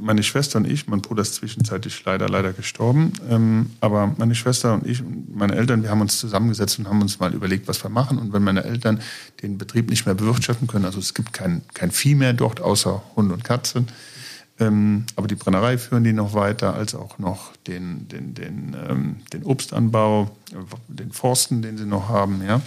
meine Schwester und ich, mein Bruder ist zwischenzeitlich leider, leider gestorben, ähm, aber meine Schwester und ich und meine Eltern, wir haben uns zusammengesetzt und haben uns mal überlegt, was wir machen. Und wenn meine Eltern den Betrieb nicht mehr bewirtschaften können, also es gibt kein, kein Vieh mehr dort, außer Hund und Katzen, ähm, aber die Brennerei führen die noch weiter, als auch noch den, den, den, ähm, den Obstanbau, den Forsten, den sie noch haben. Ja?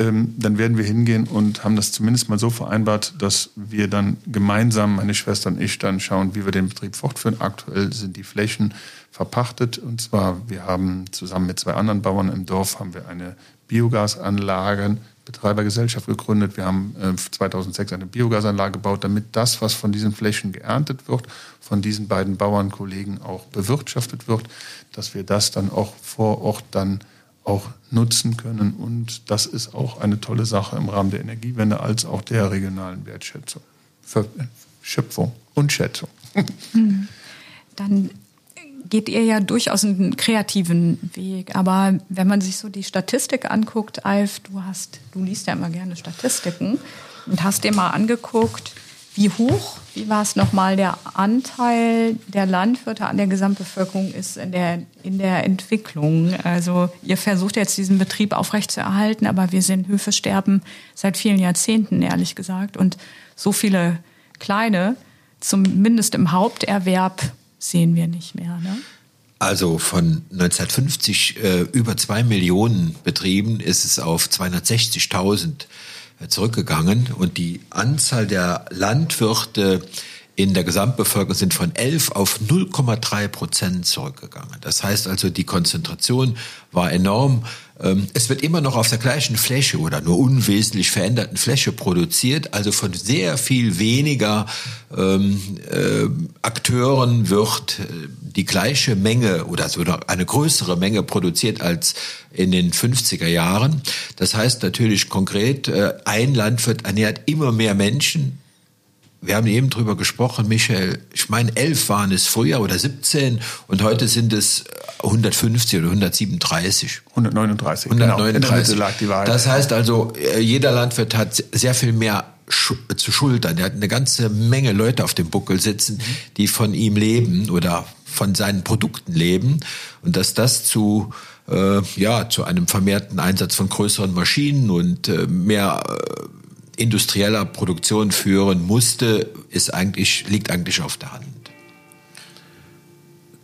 Ähm, dann werden wir hingehen und haben das zumindest mal so vereinbart, dass wir dann gemeinsam, meine Schwester und ich, dann schauen, wie wir den Betrieb fortführen. Aktuell sind die Flächen verpachtet und zwar, wir haben zusammen mit zwei anderen Bauern im Dorf haben wir eine Biogasanlage Betreibergesellschaft gegründet. Wir haben 2006 äh, eine Biogasanlage gebaut, damit das, was von diesen Flächen geerntet wird, von diesen beiden Bauernkollegen auch bewirtschaftet wird, dass wir das dann auch vor Ort dann auch nutzen können. Und das ist auch eine tolle Sache im Rahmen der Energiewende als auch der regionalen Wertschätzung, Schöpfung und Schätzung.
Hm. Dann geht ihr ja durchaus einen kreativen Weg. Aber wenn man sich so die Statistik anguckt, Alf, du hast, du liest ja immer gerne Statistiken und hast dir mal angeguckt, wie hoch, wie war es nochmal, der Anteil der Landwirte an der Gesamtbevölkerung ist in der, in der Entwicklung. Also ihr versucht jetzt diesen Betrieb aufrechtzuerhalten, aber wir sehen Höfe sterben seit vielen Jahrzehnten, ehrlich gesagt. Und so viele kleine, zumindest im Haupterwerb, sehen wir nicht mehr. Ne?
Also von 1950 äh, über zwei Millionen Betrieben ist es auf 260.000 äh, zurückgegangen. Und die Anzahl der Landwirte in der Gesamtbevölkerung sind von 11 auf 0,3 Prozent zurückgegangen. Das heißt also, die Konzentration war enorm. Ähm, es wird immer noch auf der gleichen Fläche oder nur unwesentlich veränderten Fläche produziert, also von sehr viel weniger ähm, äh, Akteuren wird äh, die gleiche Menge oder sogar eine größere Menge produziert als in den 50er Jahren. Das heißt natürlich konkret, äh, ein Landwirt ernährt immer mehr Menschen, wir haben eben drüber gesprochen, Michael. Ich meine, elf waren es früher oder 17 und heute sind es 150 oder 137.
139.
139. Genau. lag die Wahrheit. Das heißt also, äh, jeder Landwirt hat sehr viel mehr zu schultern. Er hat eine ganze Menge Leute auf dem Buckel sitzen, die von ihm leben oder von seinen Produkten leben. Und dass das zu äh, ja zu einem vermehrten Einsatz von größeren Maschinen und äh, mehr äh, industrieller Produktion führen musste, ist eigentlich, liegt eigentlich auf der Hand.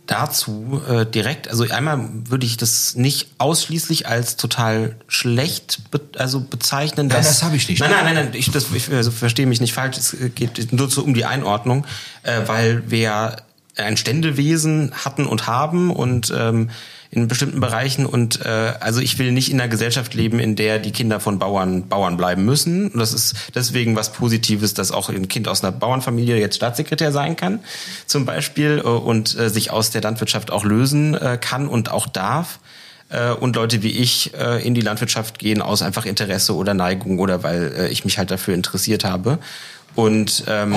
Dazu äh, direkt, also einmal würde ich das nicht ausschließlich als total schlecht be also bezeichnen.
Dass, nein, das habe ich nicht.
Nein, nein, nein, nein ich, das, ich also verstehe mich nicht falsch. Es geht nur so um die Einordnung, äh, weil wir ein Ständewesen hatten und haben und ähm, in bestimmten Bereichen und äh, also ich will nicht in einer Gesellschaft leben, in der die Kinder von Bauern Bauern bleiben müssen. Und das ist deswegen was Positives, dass auch ein Kind aus einer Bauernfamilie jetzt Staatssekretär sein kann, zum Beispiel, äh, und äh, sich aus der Landwirtschaft auch lösen äh, kann und auch darf. Äh, und Leute wie ich äh, in die Landwirtschaft gehen aus einfach Interesse oder Neigung oder weil äh, ich mich halt dafür interessiert habe. Und ähm,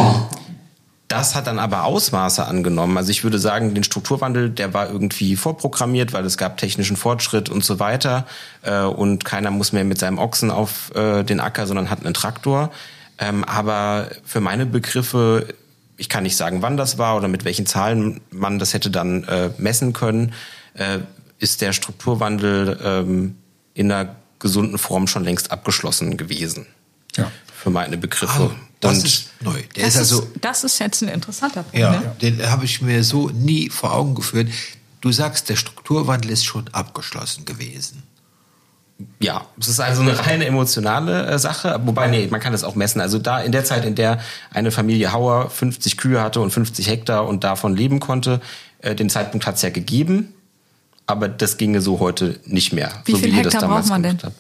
das hat dann aber Ausmaße angenommen. Also ich würde sagen, den Strukturwandel, der war irgendwie vorprogrammiert, weil es gab technischen Fortschritt und so weiter. Äh, und keiner muss mehr mit seinem Ochsen auf äh, den Acker, sondern hat einen Traktor. Ähm, aber für meine Begriffe, ich kann nicht sagen, wann das war oder mit welchen Zahlen man das hätte dann äh, messen können, ist der Strukturwandel ähm, in einer gesunden Form schon längst abgeschlossen gewesen.
Ja.
Für meine Begriffe.
Ah, das
Und
ist neu. Der
Das
ist also,
ist, das ist jetzt ein interessanter Punkt.
ja,
Ne?
den habe ich mir so nie vor Augen geführt. Du sagst, der Strukturwandel ist schon abgeschlossen gewesen.
Ja, es ist also eine reine emotionale äh, Sache, wobei nee, man kann das auch messen. Also da in der Zeit, in der eine Familie Hauer 50 Kühe hatte und 50 Hektar und davon leben konnte, äh, den Zeitpunkt hat es ja gegeben, aber das ginge so heute nicht mehr.
Wie
so
viel
das
Hektar
damals
braucht man
gemacht
denn?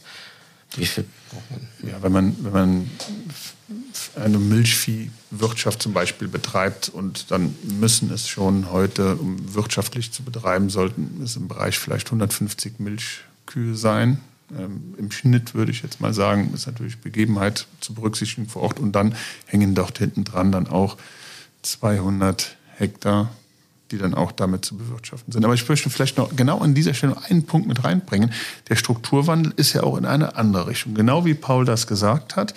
Wie viel braucht man?
Ja, wenn man, wenn man eine Milchviehwirtschaft zum Beispiel betreibt und dann müssen es schon heute, um wirtschaftlich zu betreiben, sollten es im Bereich vielleicht 150 Milchkühe sein. Ähm, Im Schnitt würde ich jetzt mal sagen, ist natürlich Begebenheit zu berücksichtigen vor Ort und dann hängen dort hinten dran dann auch 200 Hektar, die dann auch damit zu bewirtschaften sind. Aber ich möchte vielleicht noch genau an dieser Stelle einen Punkt mit reinbringen. Der Strukturwandel ist ja auch in eine andere Richtung. Genau wie Paul das gesagt hat.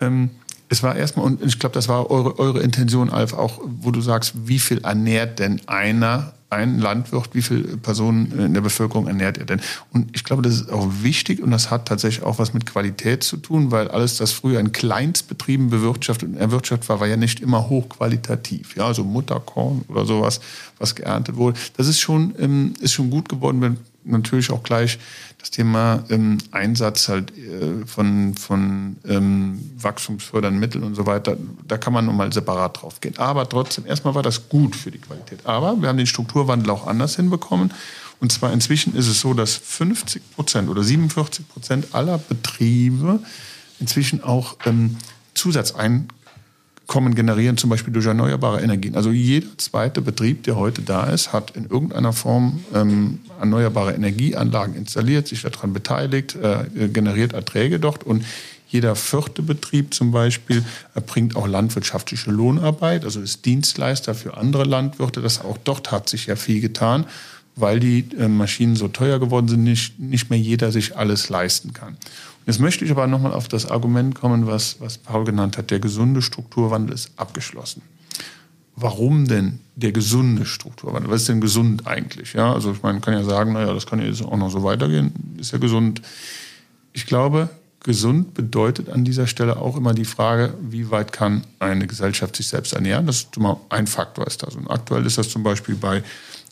Ähm, es war erstmal, und ich glaube, das war eure, eure Intention, Alf, auch, wo du sagst, wie viel ernährt denn einer, ein Landwirt, wie viele Personen in der Bevölkerung ernährt er denn? Und ich glaube, das ist auch wichtig und das hat tatsächlich auch was mit Qualität zu tun, weil alles, das früher in Kleinstbetrieben bewirtschaftet und erwirtschaftet war, war ja nicht immer hochqualitativ. Ja, also Mutterkorn oder sowas, was geerntet wurde. Das ist schon, ähm, ist schon gut geworden, wenn natürlich auch gleich das Thema ähm, Einsatz halt äh, von, von ähm, wachstumsfördernden Mitteln und so weiter, da kann man nochmal separat drauf gehen. Aber trotzdem, erstmal war das gut für die Qualität. Aber wir haben den Strukturwandel auch anders hinbekommen. Und zwar inzwischen ist es so, dass 50 Prozent oder 47 Prozent aller Betriebe inzwischen auch ähm, Zusatzeinkommen generieren, zum Beispiel durch erneuerbare Energien. Also jeder zweite Betrieb, der heute da ist, hat in irgendeiner Form ähm, erneuerbare Energieanlagen installiert, sich daran beteiligt, äh, generiert Erträge dort und jeder vierte Betrieb zum Beispiel erbringt auch landwirtschaftliche Lohnarbeit, also ist Dienstleister für andere Landwirte. Das auch dort hat sich ja viel getan, weil die äh, Maschinen so teuer geworden sind, nicht, nicht mehr jeder sich alles leisten kann. Jetzt möchte ich aber nochmal auf das Argument kommen, was, was Paul genannt hat. Der gesunde Strukturwandel ist abgeschlossen. Warum denn der gesunde Strukturwandel? Was ist denn gesund eigentlich? Ja, also ich meine, kann ja sagen, naja, das kann ja jetzt auch noch so weitergehen. Ist ja gesund. Ich glaube, gesund bedeutet an dieser Stelle auch immer die Frage, wie weit kann eine Gesellschaft sich selbst ernähren? Das ist immer ein Faktor ist das. Und aktuell ist das zum Beispiel bei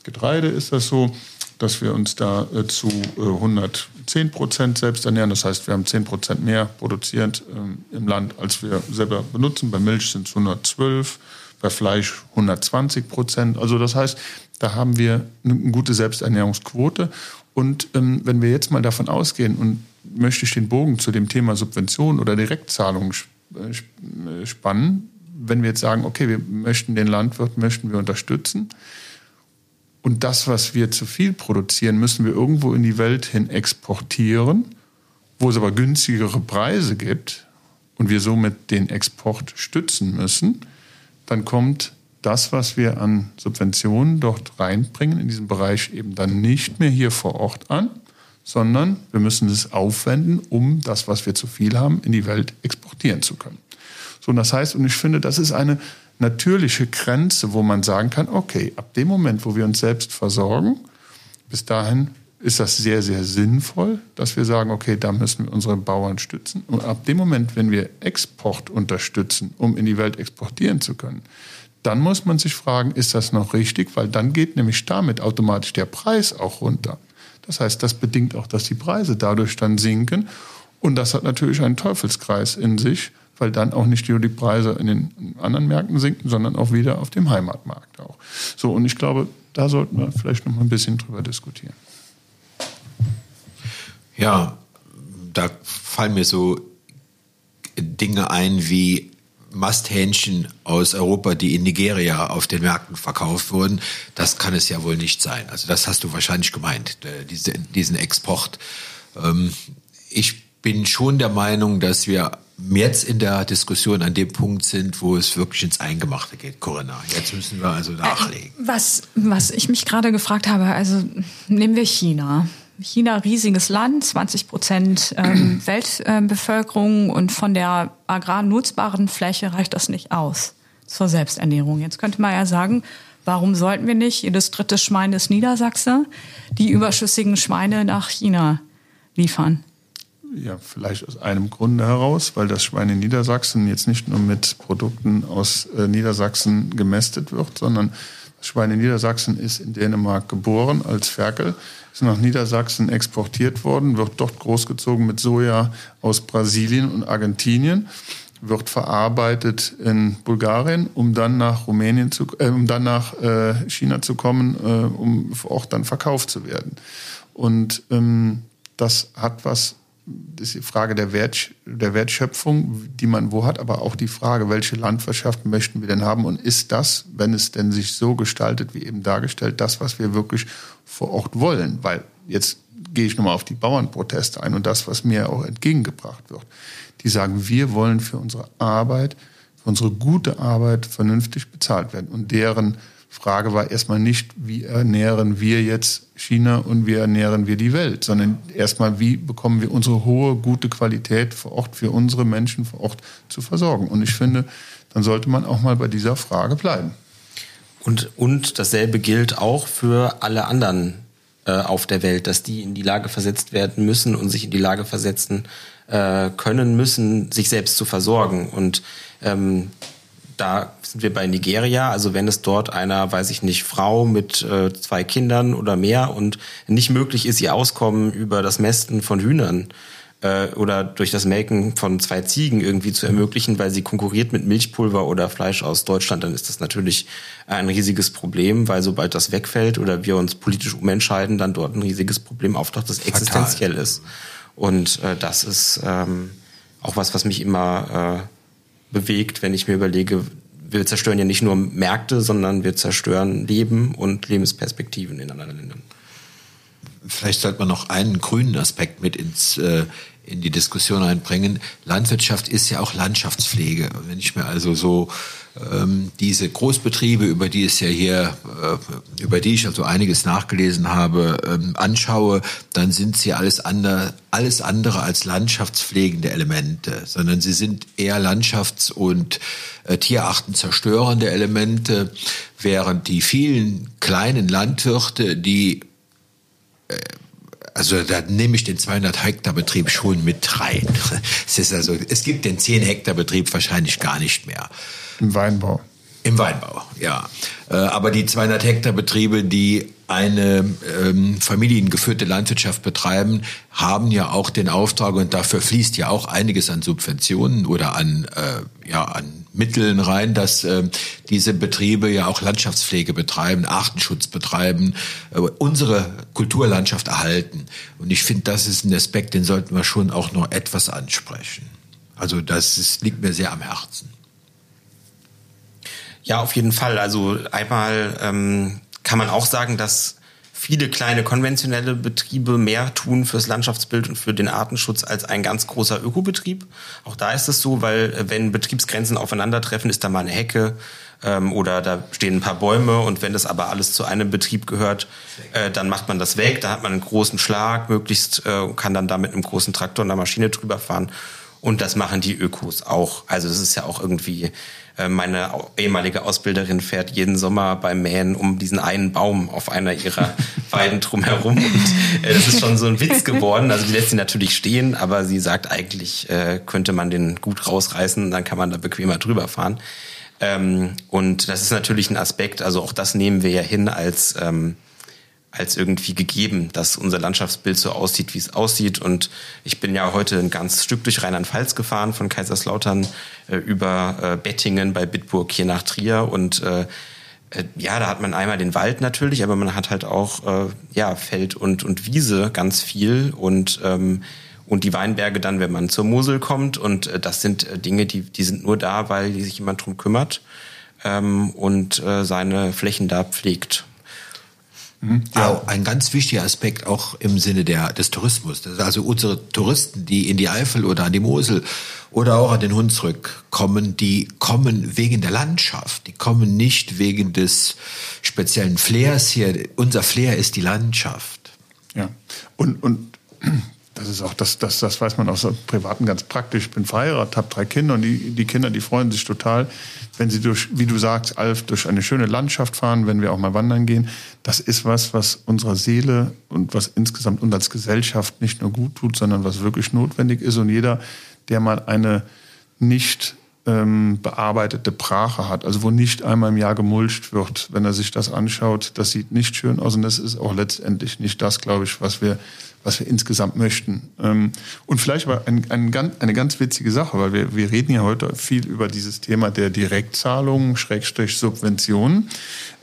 Getreide ist das so, dass wir uns da äh, zu äh, 110 Prozent selbst ernähren. Das heißt, wir haben 10 Prozent mehr produziert ähm, im Land, als wir selber benutzen. Bei Milch sind es 112, bei Fleisch 120 Prozent. Also das heißt, da haben wir eine gute Selbsternährungsquote. Und ähm, wenn wir jetzt mal davon ausgehen, und möchte ich den Bogen zu dem Thema Subvention oder Direktzahlung äh, spannen, wenn wir jetzt sagen, okay, wir möchten den Landwirt, möchten wir unterstützen, und das, was wir zu viel produzieren, müssen wir irgendwo in die Welt hin exportieren, wo es aber günstigere Preise gibt und wir somit den Export stützen müssen. Dann kommt das, was wir an Subventionen dort reinbringen, in diesem Bereich eben dann nicht mehr hier vor Ort an, sondern wir müssen es aufwenden, um das, was wir zu viel haben, in die Welt exportieren zu können. So, und das heißt, und ich finde, das ist eine natürliche Grenze, wo man sagen kann, okay, ab dem Moment, wo wir uns selbst versorgen, bis dahin ist das sehr, sehr sinnvoll, dass wir sagen, okay, da müssen wir unsere Bauern stützen. Und ab dem Moment, wenn wir Export unterstützen, um in die Welt exportieren zu können, dann muss man sich fragen, ist das noch richtig? Weil dann geht nämlich damit automatisch der Preis auch runter. Das heißt, das bedingt auch, dass die Preise dadurch dann sinken. Und das hat natürlich einen Teufelskreis in sich, weil dann auch nicht nur die Preise in den anderen Märkten sinken, sondern auch wieder auf dem Heimatmarkt auch. So, und ich glaube, da sollten wir vielleicht noch mal ein bisschen drüber diskutieren.
Ja, da fallen mir so Dinge ein wie Masthähnchen aus Europa, die in Nigeria auf den Märkten verkauft wurden. Das kann es ja wohl nicht sein. Also das hast du wahrscheinlich gemeint, äh, diese, diesen Export. Ähm, ich bin schon der Meinung, dass wir jetzt in der Diskussion an dem Punkt sind, wo es wirklich ins Eingemachte geht, Corinna. Jetzt müssen wir also nachlegen.
Was, was ich mich gerade gefragt habe, also nehmen wir China. China, riesiges Land, 20 Prozent ähm, [CLEARS THROAT] Weltbevölkerung und von der agrar nutzbaren Fläche reicht das nicht aus zur Selbsternährung. Jetzt könnte man ja sagen, Warum sollten wir nicht, jedes dritte Schwein ist Niedersachse, die überschüssigen Schweine nach China liefern?
Ja, vielleicht aus einem Grunde heraus, weil das Schwein in Niedersachsen jetzt nicht nur mit Produkten aus äh, Niedersachsen gemästet wird, sondern das Schwein in Niedersachsen ist in Dänemark geboren als Ferkel, ist nach Niedersachsen exportiert worden, wird dort großgezogen mit Soja aus Brasilien und Argentinien wird verarbeitet in Bulgarien, um dann nach Rumänien zu, äh, um dann nach äh, China zu kommen, äh, um auch dann verkauft zu werden. Und ähm, das hat was das ist die Frage der, Wert, der Wertschöpfung, die man wo hat, aber auch die Frage, welche Landwirtschaft möchten wir denn haben und ist das, wenn es denn sich so gestaltet, wie eben dargestellt, das, was wir wirklich vor Ort wollen? Weil jetzt gehe ich nochmal auf die Bauernproteste ein und das, was mir auch entgegengebracht wird. Die sagen, wir wollen für unsere Arbeit, für unsere gute Arbeit vernünftig bezahlt werden und deren Frage war erstmal nicht, wie ernähren wir jetzt China und wie ernähren wir die Welt, sondern erstmal, wie bekommen wir unsere hohe, gute Qualität vor Ort für unsere Menschen vor Ort zu versorgen. Und ich finde, dann sollte man auch mal bei dieser Frage bleiben.
Und, und dasselbe gilt auch für alle anderen äh, auf der Welt, dass die in die Lage versetzt werden müssen und sich in die Lage versetzen äh, können müssen, sich selbst zu versorgen. Und ähm, da sind wir bei Nigeria. Also wenn es dort einer, weiß ich nicht, Frau mit äh, zwei Kindern oder mehr und nicht möglich ist, ihr Auskommen über das Mästen von Hühnern äh, oder durch das Melken von zwei Ziegen irgendwie zu ermöglichen, weil sie konkurriert mit Milchpulver oder Fleisch aus Deutschland, dann ist das natürlich ein riesiges Problem, weil sobald das wegfällt oder wir uns politisch umentscheiden, dann dort ein riesiges Problem auftaucht, das Fatal. existenziell ist. Und äh, das ist ähm, auch was, was mich immer äh, bewegt, wenn ich mir überlege, wir zerstören ja nicht nur Märkte, sondern wir zerstören Leben und Lebensperspektiven in anderen Ländern.
Vielleicht sollte man noch einen grünen Aspekt mit ins, äh, in die Diskussion einbringen. Landwirtschaft ist ja auch Landschaftspflege. Wenn ich mir also so ähm, diese Großbetriebe, über die es ja hier, äh, über die ich also einiges nachgelesen habe, ähm, anschaue, dann sind sie alles andere, alles andere als landschaftspflegende Elemente, sondern sie sind eher landschafts- und äh, Tierarten zerstörende Elemente, während die vielen kleinen Landwirte, die äh, also da nehme ich den 200 Hektar Betrieb schon mit rein. [LAUGHS] Es ist also, es gibt den 10 Hektar Betrieb wahrscheinlich gar nicht mehr.
Im Weinbau.
Im Weinbau, ja. Äh, aber die 200 Hektar Betriebe, die eine ähm, familiengeführte Landwirtschaft betreiben, haben ja auch den Auftrag und dafür fließt ja auch einiges an Subventionen oder an, äh, ja, an Mitteln rein, dass äh, diese Betriebe ja auch Landschaftspflege betreiben, Artenschutz betreiben, äh, unsere Kulturlandschaft erhalten. Und ich finde, das ist ein Aspekt, den sollten wir schon auch noch etwas ansprechen. Also das ist, liegt mir sehr am Herzen.
Ja, auf jeden Fall. Also einmal ähm, kann man auch sagen, dass viele kleine konventionelle Betriebe mehr tun fürs Landschaftsbild und für den Artenschutz als ein ganz großer Ökobetrieb. Auch da ist es so, weil äh, wenn Betriebsgrenzen aufeinandertreffen, ist da mal eine Hecke ähm, oder da stehen ein paar Bäume und wenn das aber alles zu einem Betrieb gehört, äh, dann macht man das weg, da hat man einen großen Schlag, möglichst äh, kann dann da mit einem großen Traktor und einer Maschine drüber fahren. Und das machen die Ökos auch. Also das ist ja auch irgendwie äh, meine ehemalige Ausbilderin fährt jeden Sommer beim Mähen um diesen einen Baum auf einer ihrer [LAUGHS] Weiden drumherum. Und äh, das ist schon so ein Witz geworden. Also die lässt sie natürlich stehen, aber sie sagt eigentlich, äh, könnte man den gut rausreißen, dann kann man da bequemer drüber fahren. Ähm, und das ist natürlich ein Aspekt, also auch das nehmen wir ja hin als ähm, als irgendwie gegeben, dass unser Landschaftsbild so aussieht, wie es aussieht. Und ich bin ja heute ein ganz Stück durch Rheinland-Pfalz gefahren, von Kaiserslautern äh, über äh, Bettingen bei Bitburg hier nach Trier. Und äh, äh, ja, da hat man einmal den Wald natürlich, aber man hat halt auch äh, ja Feld und und Wiese ganz viel und ähm, und die Weinberge dann, wenn man zur Mosel kommt. Und äh, das sind äh, Dinge, die die sind nur da, weil sich jemand drum kümmert ähm, und äh, seine Flächen da pflegt.
Mhm. Ja, ein ganz wichtiger Aspekt auch im Sinne der, des Tourismus. also unsere Touristen, die in die Eifel oder an die Mosel oder auch an den Hunsrück kommen, die kommen wegen der Landschaft. Die kommen nicht wegen des speziellen Flairs hier. Unser Flair ist die Landschaft.
Ja, und, und das ist auch, das, das, das weiß man aus Privaten ganz praktisch. Ich bin verheiratet, habe drei Kinder und die, die Kinder, die freuen sich total, wenn sie durch, wie du sagst, Alf, durch eine schöne Landschaft fahren, wenn wir auch mal wandern gehen. Das ist was, was unserer Seele und was insgesamt uns als Gesellschaft nicht nur gut tut, sondern was wirklich notwendig ist. Und jeder, der mal eine nicht ähm, bearbeitete Brache hat, also wo nicht einmal im Jahr gemulcht wird, wenn er sich das anschaut, das sieht nicht schön aus und das ist auch letztendlich nicht das, glaube ich, was wir, was wir insgesamt möchten. Ähm, und vielleicht war ein, ein, eine ganz witzige Sache, weil wir, wir reden ja heute viel über dieses Thema der Direktzahlungen, Schrägstrich Subventionen.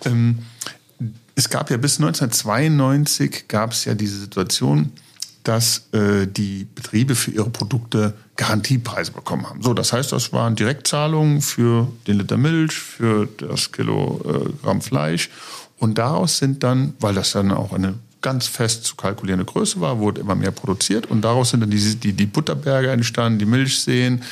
Ähm, es gab ja bis 1992 gab es ja diese Situation, dass äh, die Betriebe für ihre Produkte Garantiepreise bekommen haben. So, das heißt, das waren Direktzahlungen für den Liter Milch, für das Kilogramm äh, Fleisch. Und daraus sind dann, weil das dann auch eine ganz fest zu kalkulierende Größe war, wurde immer mehr produziert. Und daraus sind dann die, die, die Butterberge entstanden, die Milchseen,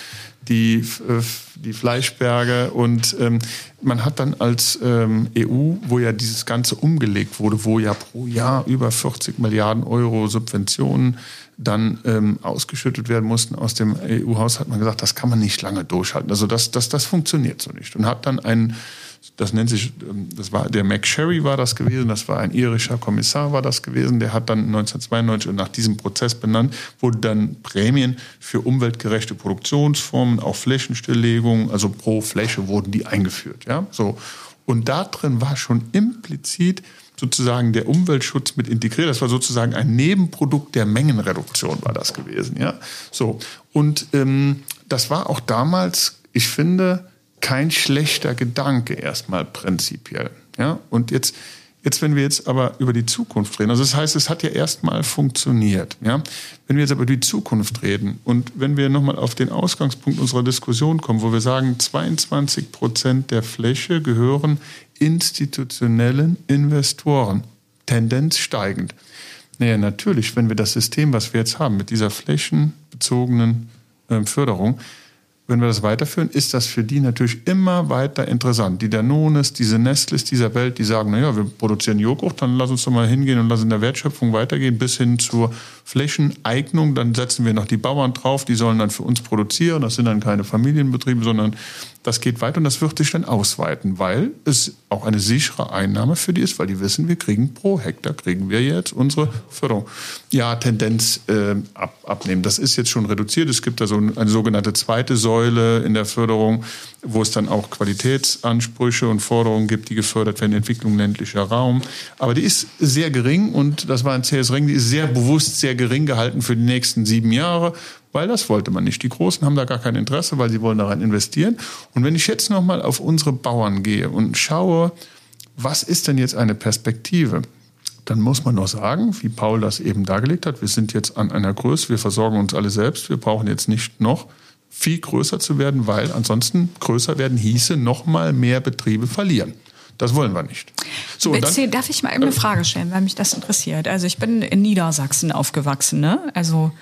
die, äh, die Fleischberge. Und ähm, man hat dann als ähm, EU, wo ja dieses Ganze umgelegt wurde, wo ja pro Jahr über 40 Milliarden Euro Subventionen dann ähm, ausgeschüttet werden mussten aus dem EU-Haushalt, hat man gesagt, das kann man nicht lange durchhalten. Also das, das, das funktioniert so nicht. Und hat dann einen, das nennt sich, ähm, das war der McSherry war das gewesen, das war ein irischer Kommissar war das gewesen, der hat dann 1992 und nach diesem Prozess benannt, wurden dann Prämien für umweltgerechte Produktionsformen, auch Flächenstilllegung, also pro Fläche wurden die eingeführt. Ja, so. Und da drin war schon implizit sozusagen der Umweltschutz mit integriert. Das war sozusagen ein Nebenprodukt der Mengenreduktion, war das gewesen. Ja, so und ähm, das war auch damals, ich finde, kein schlechter Gedanke erstmal prinzipiell. Ja, und jetzt Jetzt, wenn wir jetzt aber über die Zukunft reden, also das heißt, es hat ja erstmal funktioniert. Ja? Wenn wir jetzt aber über die Zukunft reden und wenn wir nochmal auf den Ausgangspunkt unserer Diskussion kommen, wo wir sagen, 22 Prozent der Fläche gehören institutionellen Investoren, Tendenz steigend. Naja, natürlich, wenn wir das System, was wir jetzt haben, mit dieser flächenbezogenen äh, Förderung, wenn wir das weiterführen, ist das für die natürlich immer weiter interessant. Die Danones, diese Nestles dieser Welt, die sagen, naja, wir produzieren Joghurt, dann lass uns doch mal hingehen und lassen in der Wertschöpfung weitergehen bis hin zur Flächeneignung. Dann setzen wir noch die Bauern drauf, die sollen dann für uns produzieren. Das sind dann keine Familienbetriebe, sondern das geht weiter und das wird sich dann ausweiten, weil es auch eine sichere Einnahme für die ist, weil die wissen, wir kriegen pro Hektar, kriegen wir jetzt unsere Förderung. Ja, Tendenz äh, ab, abnehmen. Das ist jetzt schon reduziert. Es gibt da so eine sogenannte zweite Säule in der Förderung, wo es dann auch Qualitätsansprüche und Forderungen gibt, die gefördert werden, Entwicklung ländlicher Raum. Aber die ist sehr gering und das war ein CS Ring, die ist sehr bewusst sehr gering gehalten für die nächsten sieben Jahre, weil das wollte man nicht. Die Großen haben da gar kein Interesse, weil sie wollen daran investieren. Und wenn ich jetzt nochmal auf unsere Bauern gehe und schaue, was ist denn jetzt eine Perspektive? Dann muss man noch sagen, wie Paul das eben dargelegt hat, wir sind jetzt an einer Größe, wir versorgen uns alle selbst, wir brauchen jetzt nicht noch viel größer zu werden, weil ansonsten größer werden hieße noch mal mehr Betriebe verlieren. Das wollen wir nicht.
So, Betsy, dann, darf ich mal eine äh, Frage stellen, weil mich das interessiert? Also ich bin in Niedersachsen aufgewachsen, ne? Also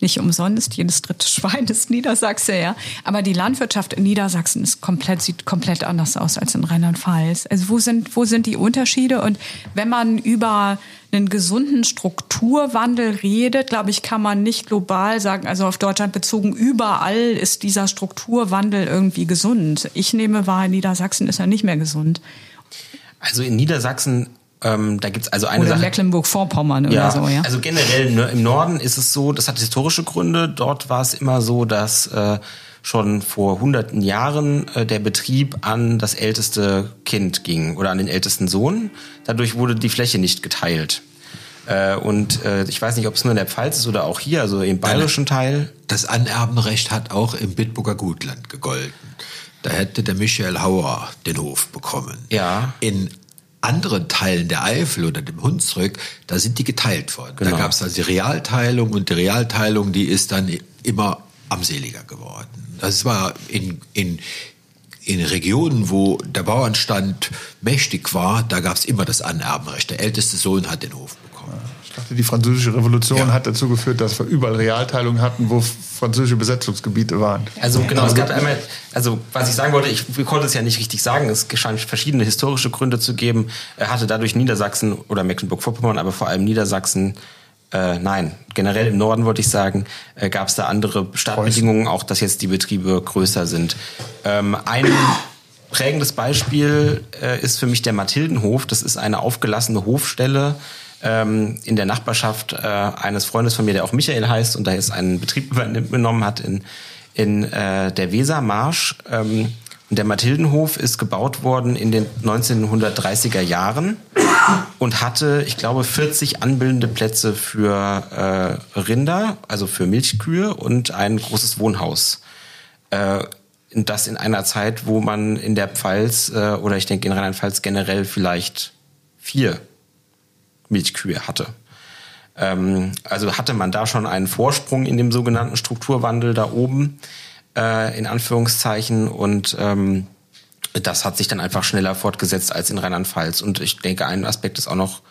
nicht umsonst, jedes dritte [LAUGHS] Schwein ist Niedersachse, ja. Aber die Landwirtschaft in Niedersachsen ist komplett, sieht komplett anders aus als in Rheinland-Pfalz. Also wo sind, wo sind die Unterschiede? Und wenn man über einen gesunden Strukturwandel redet, glaube ich, kann man nicht global sagen, also auf Deutschland bezogen, überall ist dieser Strukturwandel irgendwie gesund. Ich nehme wahr, in Niedersachsen ist er nicht mehr gesund.
Also in Niedersachsen ähm, da gibt's also eine
oder
Sache.
Mecklenburg-Vorpommern
ja,
oder so, ja.
Also generell ne, im Norden ist es so, das hat historische Gründe. Dort war es immer so, dass äh, schon vor hunderten Jahren äh, der Betrieb an das älteste Kind ging oder an den ältesten Sohn. Dadurch wurde die Fläche nicht geteilt. Äh, und äh, ich weiß nicht, ob es nur in der Pfalz ist oder auch hier, also im bayerischen Teil.
Das Anerbenrecht hat auch im Bitburger Gutland gegolten. Da hätte der Michael Hauer den Hof bekommen.
Ja.
In anderen Teilen der Eifel oder dem Hunsrück, da sind die geteilt worden. Genau. Da gab es also die Realteilung und die Realteilung, die ist dann immer armseliger geworden. Das war in, in, in Regionen, wo der Bauernstand mächtig war, da gab es immer das Anerbenrecht. Der älteste Sohn hat den Hof bekommen.
Ich dachte, die französische Revolution ja. hat dazu geführt, dass wir überall Realteilungen hatten, wo französische Besetzungsgebiete waren.
Also genau, es gab einmal, also was ich sagen wollte, ich, ich konnte es ja nicht richtig sagen, es scheint verschiedene historische Gründe zu geben. Er hatte dadurch Niedersachsen oder Mecklenburg-Vorpommern, aber vor allem Niedersachsen Äh, nein, generell im Norden wollte ich sagen, äh, gab es da andere Startbedingungen, auch dass jetzt die Betriebe größer sind. Ähm, ein [COUGHS] prägendes Beispiel äh, ist für mich der Mathildenhof. Das ist eine aufgelassene Hofstelle ähm, in der Nachbarschaft äh, eines Freundes von mir, der auch Michael heißt und da jetzt einen Betrieb [LAUGHS] übernommen hat in, in äh, der Wesermarsch. Ähm, und der Mathildenhof ist gebaut worden in den 1930er Jahren und hatte, ich glaube, 40 anbildende Plätze für äh, Rinder, also für Milchkühe und ein großes Wohnhaus. Äh, das in einer Zeit, wo man in der Pfalz äh, oder ich denke in Rheinland-Pfalz generell vielleicht vier Milchkühe hatte. Ähm, also hatte man da schon einen Vorsprung in dem sogenannten Strukturwandel da oben, äh, in Anführungszeichen. Und ähm, das hat sich dann einfach schneller fortgesetzt als in Rheinland-Pfalz. Und ich denke, ein Aspekt ist auch noch,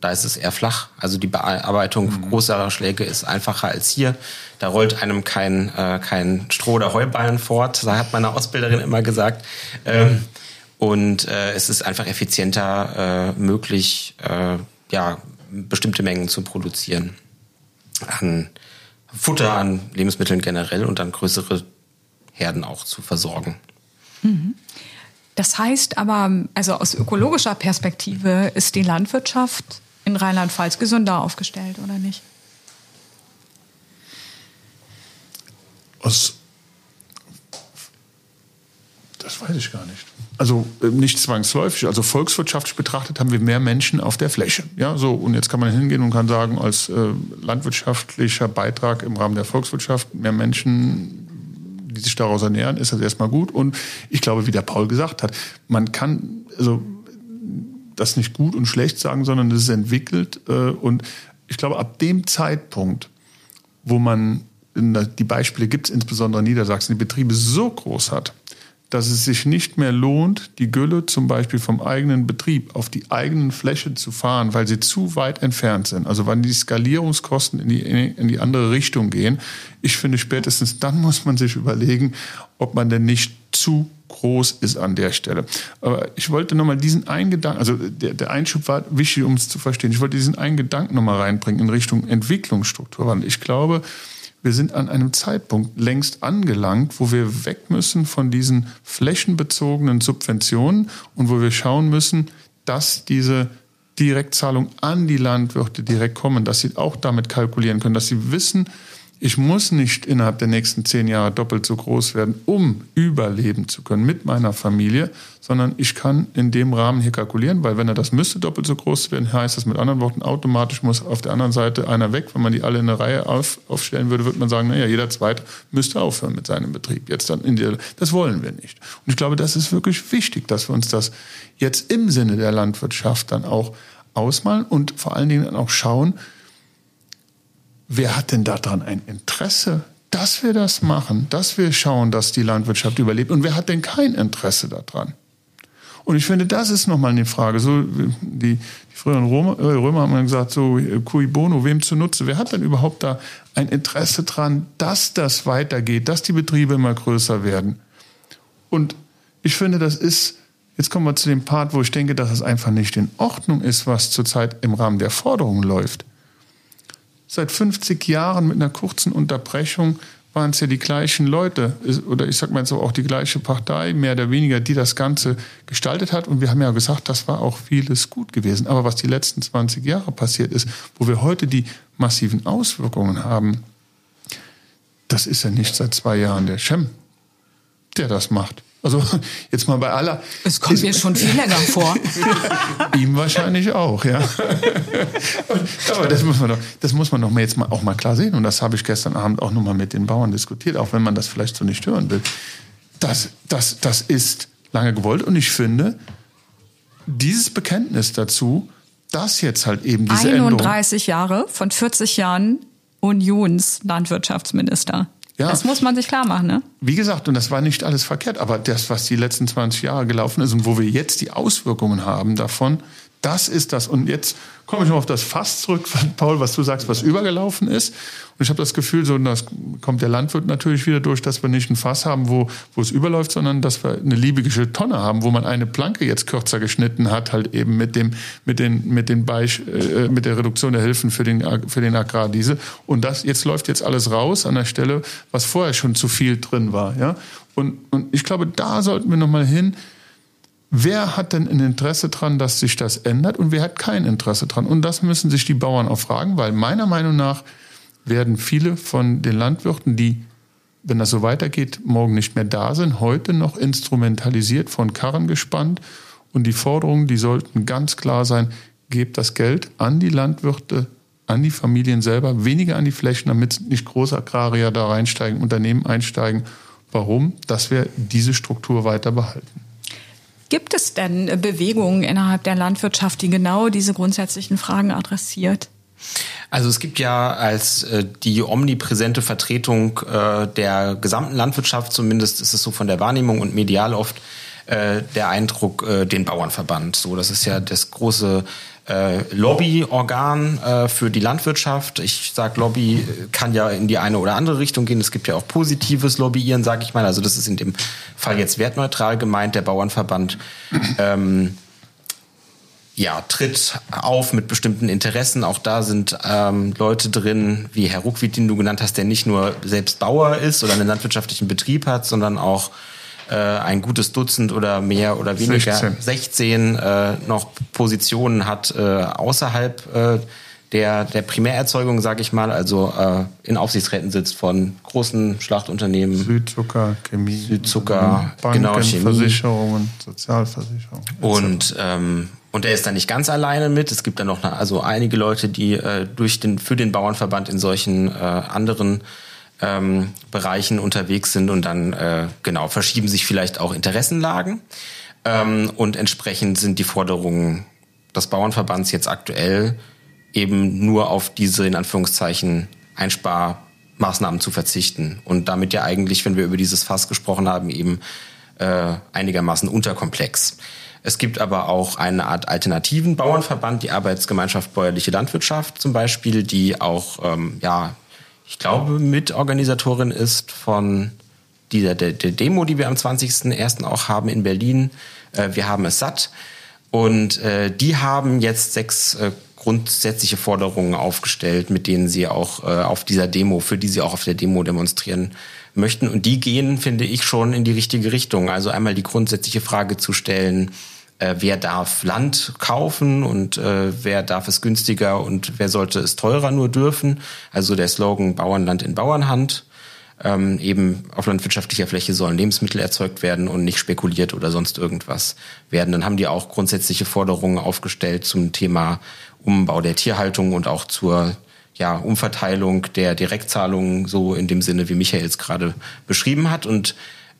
da ist es eher flach. Also die Bearbeitung mhm. großer Schläge ist einfacher als hier. Da rollt einem kein, äh, kein Stroh- oder Heuballen fort. Da hat meine Ausbilderin immer gesagt. Ähm, und äh, es ist einfach effizienter äh, möglich, äh, ja, bestimmte Mengen zu produzieren. An Futter, an Lebensmitteln generell und dann größere Herden auch zu versorgen.
Mhm. Das heißt aber, also aus ökologischer Perspektive ist die Landwirtschaft in Rheinland-Pfalz gesünder aufgestellt, oder nicht?
Aus das weiß ich gar nicht. Also äh, nicht zwangsläufig. Also volkswirtschaftlich betrachtet haben wir mehr Menschen auf der Fläche. Ja, so und jetzt kann man hingehen und kann sagen, als äh, landwirtschaftlicher Beitrag im Rahmen der Volkswirtschaft mehr Menschen, die sich daraus ernähren, ist das erstmal gut. Und ich glaube, wie der Paul gesagt hat, man kann also das nicht gut und schlecht sagen, sondern es ist entwickelt. Äh, und ich glaube, ab dem Zeitpunkt, wo man die Beispiele gibt es insbesondere in Niedersachsen, die Betriebe so groß hat, dass es sich nicht mehr lohnt, die Gülle zum Beispiel vom eigenen Betrieb auf die eigenen Fläche zu fahren, weil sie zu weit entfernt sind. Also wann die Skalierungskosten in die, in die andere Richtung gehen. Ich finde spätestens dann muss man sich überlegen, ob man denn nicht zu groß ist an der Stelle. Aber ich wollte nochmal diesen einen Gedanken, also der, der Einschub war wichtig, um es zu verstehen. Ich wollte diesen einen Gedanken nochmal reinbringen in Richtung Entwicklungsstruktur. Ich glaube, wir sind an einem Zeitpunkt längst angelangt, wo wir weg müssen von diesen flächenbezogenen Subventionen und wo wir schauen müssen, dass diese Direktzahlungen an die Landwirte direkt kommen, dass sie auch damit kalkulieren können, dass sie wissen, ich muss nicht innerhalb der nächsten zehn Jahre doppelt so groß werden, um überleben zu können mit meiner Familie, sondern ich kann in dem Rahmen hier kalkulieren, weil wenn er das müsste, doppelt so groß werden, heißt das mit anderen Worten, automatisch muss auf der anderen Seite einer weg. Wenn man die alle in eine Reihe auf, aufstellen würde, würde man sagen, naja, jeder Zweite müsste aufhören mit seinem Betrieb. Jetzt dann in der, das wollen wir nicht. Und ich glaube, das ist wirklich wichtig, dass wir uns das jetzt im Sinne der Landwirtschaft dann auch ausmalen und vor allen Dingen dann auch schauen, wer hat denn daran ein Interesse, dass wir das machen, dass wir schauen, dass die Landwirtschaft überlebt? Und wer hat denn kein Interesse daran? Und ich finde, das ist nochmal eine Frage. So, die, die früheren Römer, äh, Römer haben gesagt, so, cui bono, wem zunutze? Wer hat denn überhaupt da ein Interesse dran, dass das weitergeht, dass die Betriebe immer größer werden? Und ich finde, das ist, jetzt kommen wir zu dem Part, wo ich denke, dass es einfach nicht in Ordnung ist, was zurzeit im Rahmen der Forderungen läuft seit 50 Jahren mit einer kurzen Unterbrechung waren es ja die gleichen Leute oder ich sag mal so auch die gleiche Partei mehr oder weniger, die das Ganze gestaltet hat. Und wir haben ja gesagt, das war auch vieles gut gewesen. Aber was die letzten 20 Jahre passiert ist, wo wir heute die massiven Auswirkungen haben, das ist ja nicht seit zwei Jahren der Cem, der das macht. Also [LAUGHS] jetzt mal bei aller.
Es kommt mir schon viel länger [LAUGHS] vor.
Ihm wahrscheinlich auch, ja. [LAUGHS] Aber das muss man doch, das muss man doch mal jetzt mal auch mal klar sehen. Und das habe ich gestern Abend auch nochmal mit den Bauern diskutiert, auch wenn man das vielleicht so nicht hören will. Das, das, das ist lange gewollt. Und ich finde, dieses Bekenntnis dazu, dass jetzt halt eben diese
31 Änderung, Jahre von 40 Jahren Unionslandwirtschaftsminister. Ja. Das muss man sich klar machen, ne?
Wie gesagt, und das war nicht alles verkehrt, aber das, was die letzten 20 Jahre gelaufen ist und wo wir jetzt die Auswirkungen haben davon, das ist das. Und jetzt komme ich noch auf das Fass zurück, [LAUGHS] Paul, was du sagst, was übergelaufen ist. Und ich habe das Gefühl, so das kommt der Landwirt natürlich wieder durch, dass wir nicht ein Fass haben, wo, wo es überläuft, sondern dass wir eine liebige Tonne haben, wo man eine Planke jetzt kürzer geschnitten hat, halt eben mit dem, mit den, mit den Beich, äh, mit der Reduktion der Hilfen für den, für den Agrardiesel. Und das, jetzt läuft jetzt alles raus an der Stelle, was vorher schon zu viel drin war, ja. Und, und ich glaube, da sollten wir nochmal hin, Wer hat denn ein Interesse daran, dass sich das ändert und wer hat kein Interesse daran? Und das müssen sich die Bauern auch fragen, weil meiner Meinung nach werden viele von den Landwirten, die, wenn das so weitergeht, morgen nicht mehr da sind, heute noch instrumentalisiert, von Karren gespannt. Und die Forderungen, die sollten ganz klar sein, gebt das Geld an die Landwirte, an die Familien selber, weniger an die Flächen, damit nicht große Agrarier da reinsteigen, Unternehmen einsteigen. Warum? Dass wir diese Struktur weiter behalten.
Gibt es denn Bewegungen innerhalb der Landwirtschaft, die genau diese grundsätzlichen Fragen adressiert?
Also es gibt ja als äh, die omnipräsente Vertretung äh, der gesamten Landwirtschaft, zumindest ist es so von der Wahrnehmung und medial oft äh, der Eindruck, den Bauernverband. So, das ist ja das große äh, Lobbyorgan äh, für die Landwirtschaft. Ich sage, Lobby kann ja in die eine oder andere Richtung gehen. Es gibt ja auch positives Lobbyieren, sage ich mal. Also das ist in dem Fall jetzt wertneutral gemeint. Der Bauernverband ähm, ja, tritt auf mit bestimmten Interessen. Auch da sind ähm, Leute drin, wie Herr Ruckwied, den du genannt hast, der nicht nur selbst Bauer ist oder einen landwirtschaftlichen Betrieb hat, sondern auch äh, ein gutes Dutzend oder mehr oder weniger 16, 16 äh, noch Positionen hat äh, außerhalb äh, der, der Primärerzeugung, sage ich mal, also äh, in Aufsichtsräten sitzt von großen Schlachtunternehmen.
Südzucker, Chemie,
Südzucker,
Banken, genau, Chemie. Versicherungen, Sozialversicherungen.
Und ähm, und er ist da nicht ganz alleine mit. Es gibt da noch also einige Leute, die äh, durch den für den Bauernverband in solchen äh, anderen ähm, Bereichen unterwegs sind und dann äh, genau verschieben sich vielleicht auch Interessenlagen ähm, und entsprechend sind die Forderungen des Bauernverbands jetzt aktuell eben nur auf diese in Anführungszeichen Einsparmaßnahmen zu verzichten und damit ja eigentlich, wenn wir über dieses Fass gesprochen haben, eben äh, einigermaßen unterkomplex. Es gibt aber auch eine Art alternativen Bauernverband, die Arbeitsgemeinschaft Bäuerliche Landwirtschaft zum Beispiel, die auch ähm, ja ich glaube, Mitorganisatorin ist von dieser der, der Demo, die wir am 20.01. auch haben in Berlin. Äh, wir haben es satt. Und äh, die haben jetzt sechs äh, grundsätzliche Forderungen aufgestellt, mit denen sie auch äh, auf dieser Demo, für die sie auch auf der Demo demonstrieren möchten. Und die gehen, finde ich, schon in die richtige Richtung. Also einmal die grundsätzliche Frage zu stellen, äh, wer darf Land kaufen und äh, wer darf es günstiger und wer sollte es teurer nur dürfen. Also der Slogan Bauernland in Bauernhand. Ähm, eben auf landwirtschaftlicher Fläche sollen Lebensmittel erzeugt werden und nicht spekuliert oder sonst irgendwas werden. Dann haben die auch grundsätzliche Forderungen aufgestellt zum Thema Umbau der Tierhaltung und auch zur ja, Umverteilung der Direktzahlungen, so in dem Sinne, wie Michael es gerade beschrieben hat. Und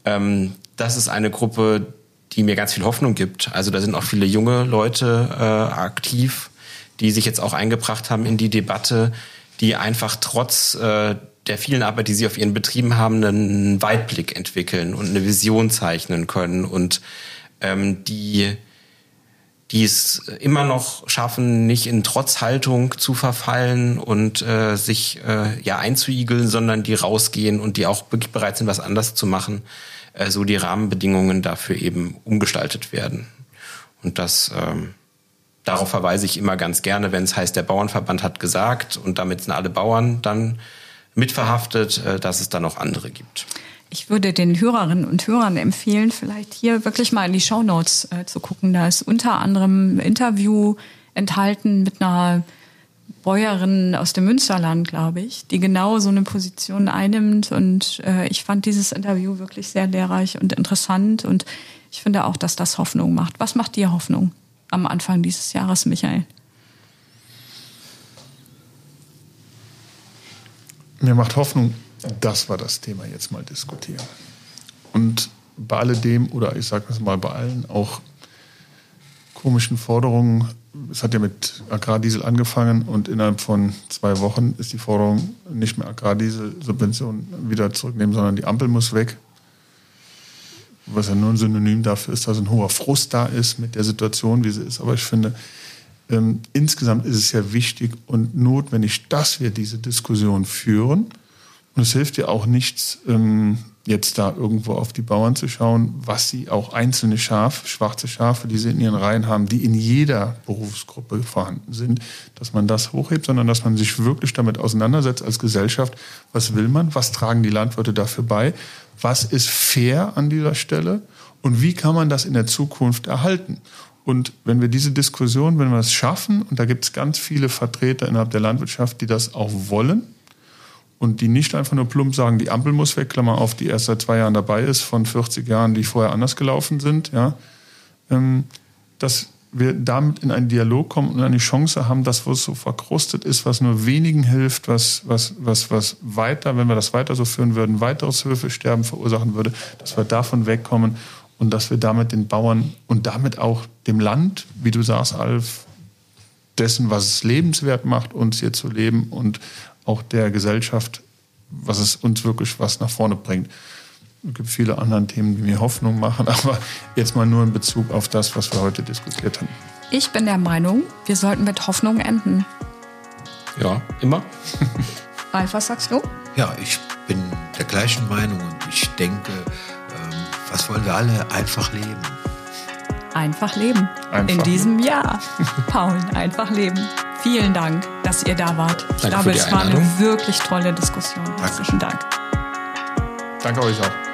ähm, das ist eine Gruppe, die mir ganz viel Hoffnung gibt. Also da sind auch viele junge Leute äh, aktiv, die sich jetzt auch eingebracht haben in die Debatte, die einfach trotz äh, der vielen Arbeit, die sie auf ihren Betrieben haben, einen Weitblick entwickeln und eine Vision zeichnen können und ähm, die die es immer noch schaffen, nicht in Trotzhaltung zu verfallen und äh, sich äh, ja einzuigeln, sondern die rausgehen und die auch wirklich bereit sind, was anders zu machen äh, so die Rahmenbedingungen dafür eben umgestaltet werden. Und das ähm, darauf verweise ich immer ganz gerne, wenn es heißt, der Bauernverband hat gesagt und damit sind alle Bauern dann mitverhaftet, äh, dass es da noch andere gibt.
Ich würde den Hörerinnen und Hörern empfehlen, vielleicht hier wirklich mal in die Shownotes äh, zu gucken. Da ist unter anderem ein Interview enthalten mit einer Bäuerin aus dem Münsterland, glaube ich, die genau so eine Position einnimmt. Und äh, ich fand dieses Interview wirklich sehr lehrreich und interessant. Und ich finde auch, dass das Hoffnung macht. Was macht dir Hoffnung am Anfang dieses Jahres, Michael?
Mir macht Hoffnung, dass wir das Thema jetzt mal diskutieren. Und bei alledem, oder ich sage es mal bei allen, auch komischen Forderungen es hat ja mit Agrardiesel angefangen und innerhalb von zwei Wochen ist die Forderung nicht mehr Agrardiesel-Subventionen wieder zurücknehmen, sondern die Ampel muss weg. Was ja nur ein Synonym dafür ist, dass ein hoher Frust da ist mit der Situation, wie sie ist. Aber ich finde, ähm, insgesamt ist es ja wichtig und notwendig, dass wir diese Diskussion führen. Und es hilft ja auch nichts, ähm, jetzt da irgendwo auf die Bauern zu schauen, was sie auch einzelne Schafe, schwarze Schafe, die sie in ihren Reihen haben, die in jeder Berufsgruppe vorhanden sind, dass man das hochhebt, sondern dass man sich wirklich damit auseinandersetzt als Gesellschaft, was will man, was tragen die Landwirte dafür bei, was ist fair an dieser Stelle? Und wie kann man das in der Zukunft erhalten. Und wenn wir diese Diskussion, wenn wir es schaffen, und da gibt es ganz viele Vertreter innerhalb der Landwirtschaft, die das auch wollen, und die nicht einfach nur plump sagen, die Ampel muss weg, Klammer auf, die erst seit zwei Jahren dabei ist, von 40 Jahren, die vorher anders gelaufen sind, ja, ähm, dass wir damit in einen Dialog kommen und eine Chance haben, dass wo es so verkrustet ist, was nur wenigen hilft, was, was, was, was weiter, wenn wir das weiter so führen würden, weiteres Höfesterben verursachen würde, dass wir davon wegkommen und dass wir damit den Bauern und damit auch dem Land, wie du sagst, Alf, dessen, was es lebenswert macht, uns hier zu leben und auch der Gesellschaft, was es uns wirklich was nach vorne bringt. Es gibt viele andere Themen, die mir Hoffnung machen, [LAUGHS] aber jetzt mal nur in Bezug auf das, was wir heute diskutiert haben.
Ich bin der Meinung, wir sollten mit Hoffnung enden.
Ja, immer. [LAUGHS]
Ralf, was sagst du?
Ja, ich bin der gleichen Meinung und ich denke, ähm, was wollen wir alle? Einfach leben.
Einfach leben.
Einfach.
In diesem Jahr. [LAUGHS] Paul, einfach leben. Vielen Dank, dass ihr da wart. Ich
Danke
glaube, es war eine wirklich tolle Diskussion. Herzlichen Dank.
Danke euch auch.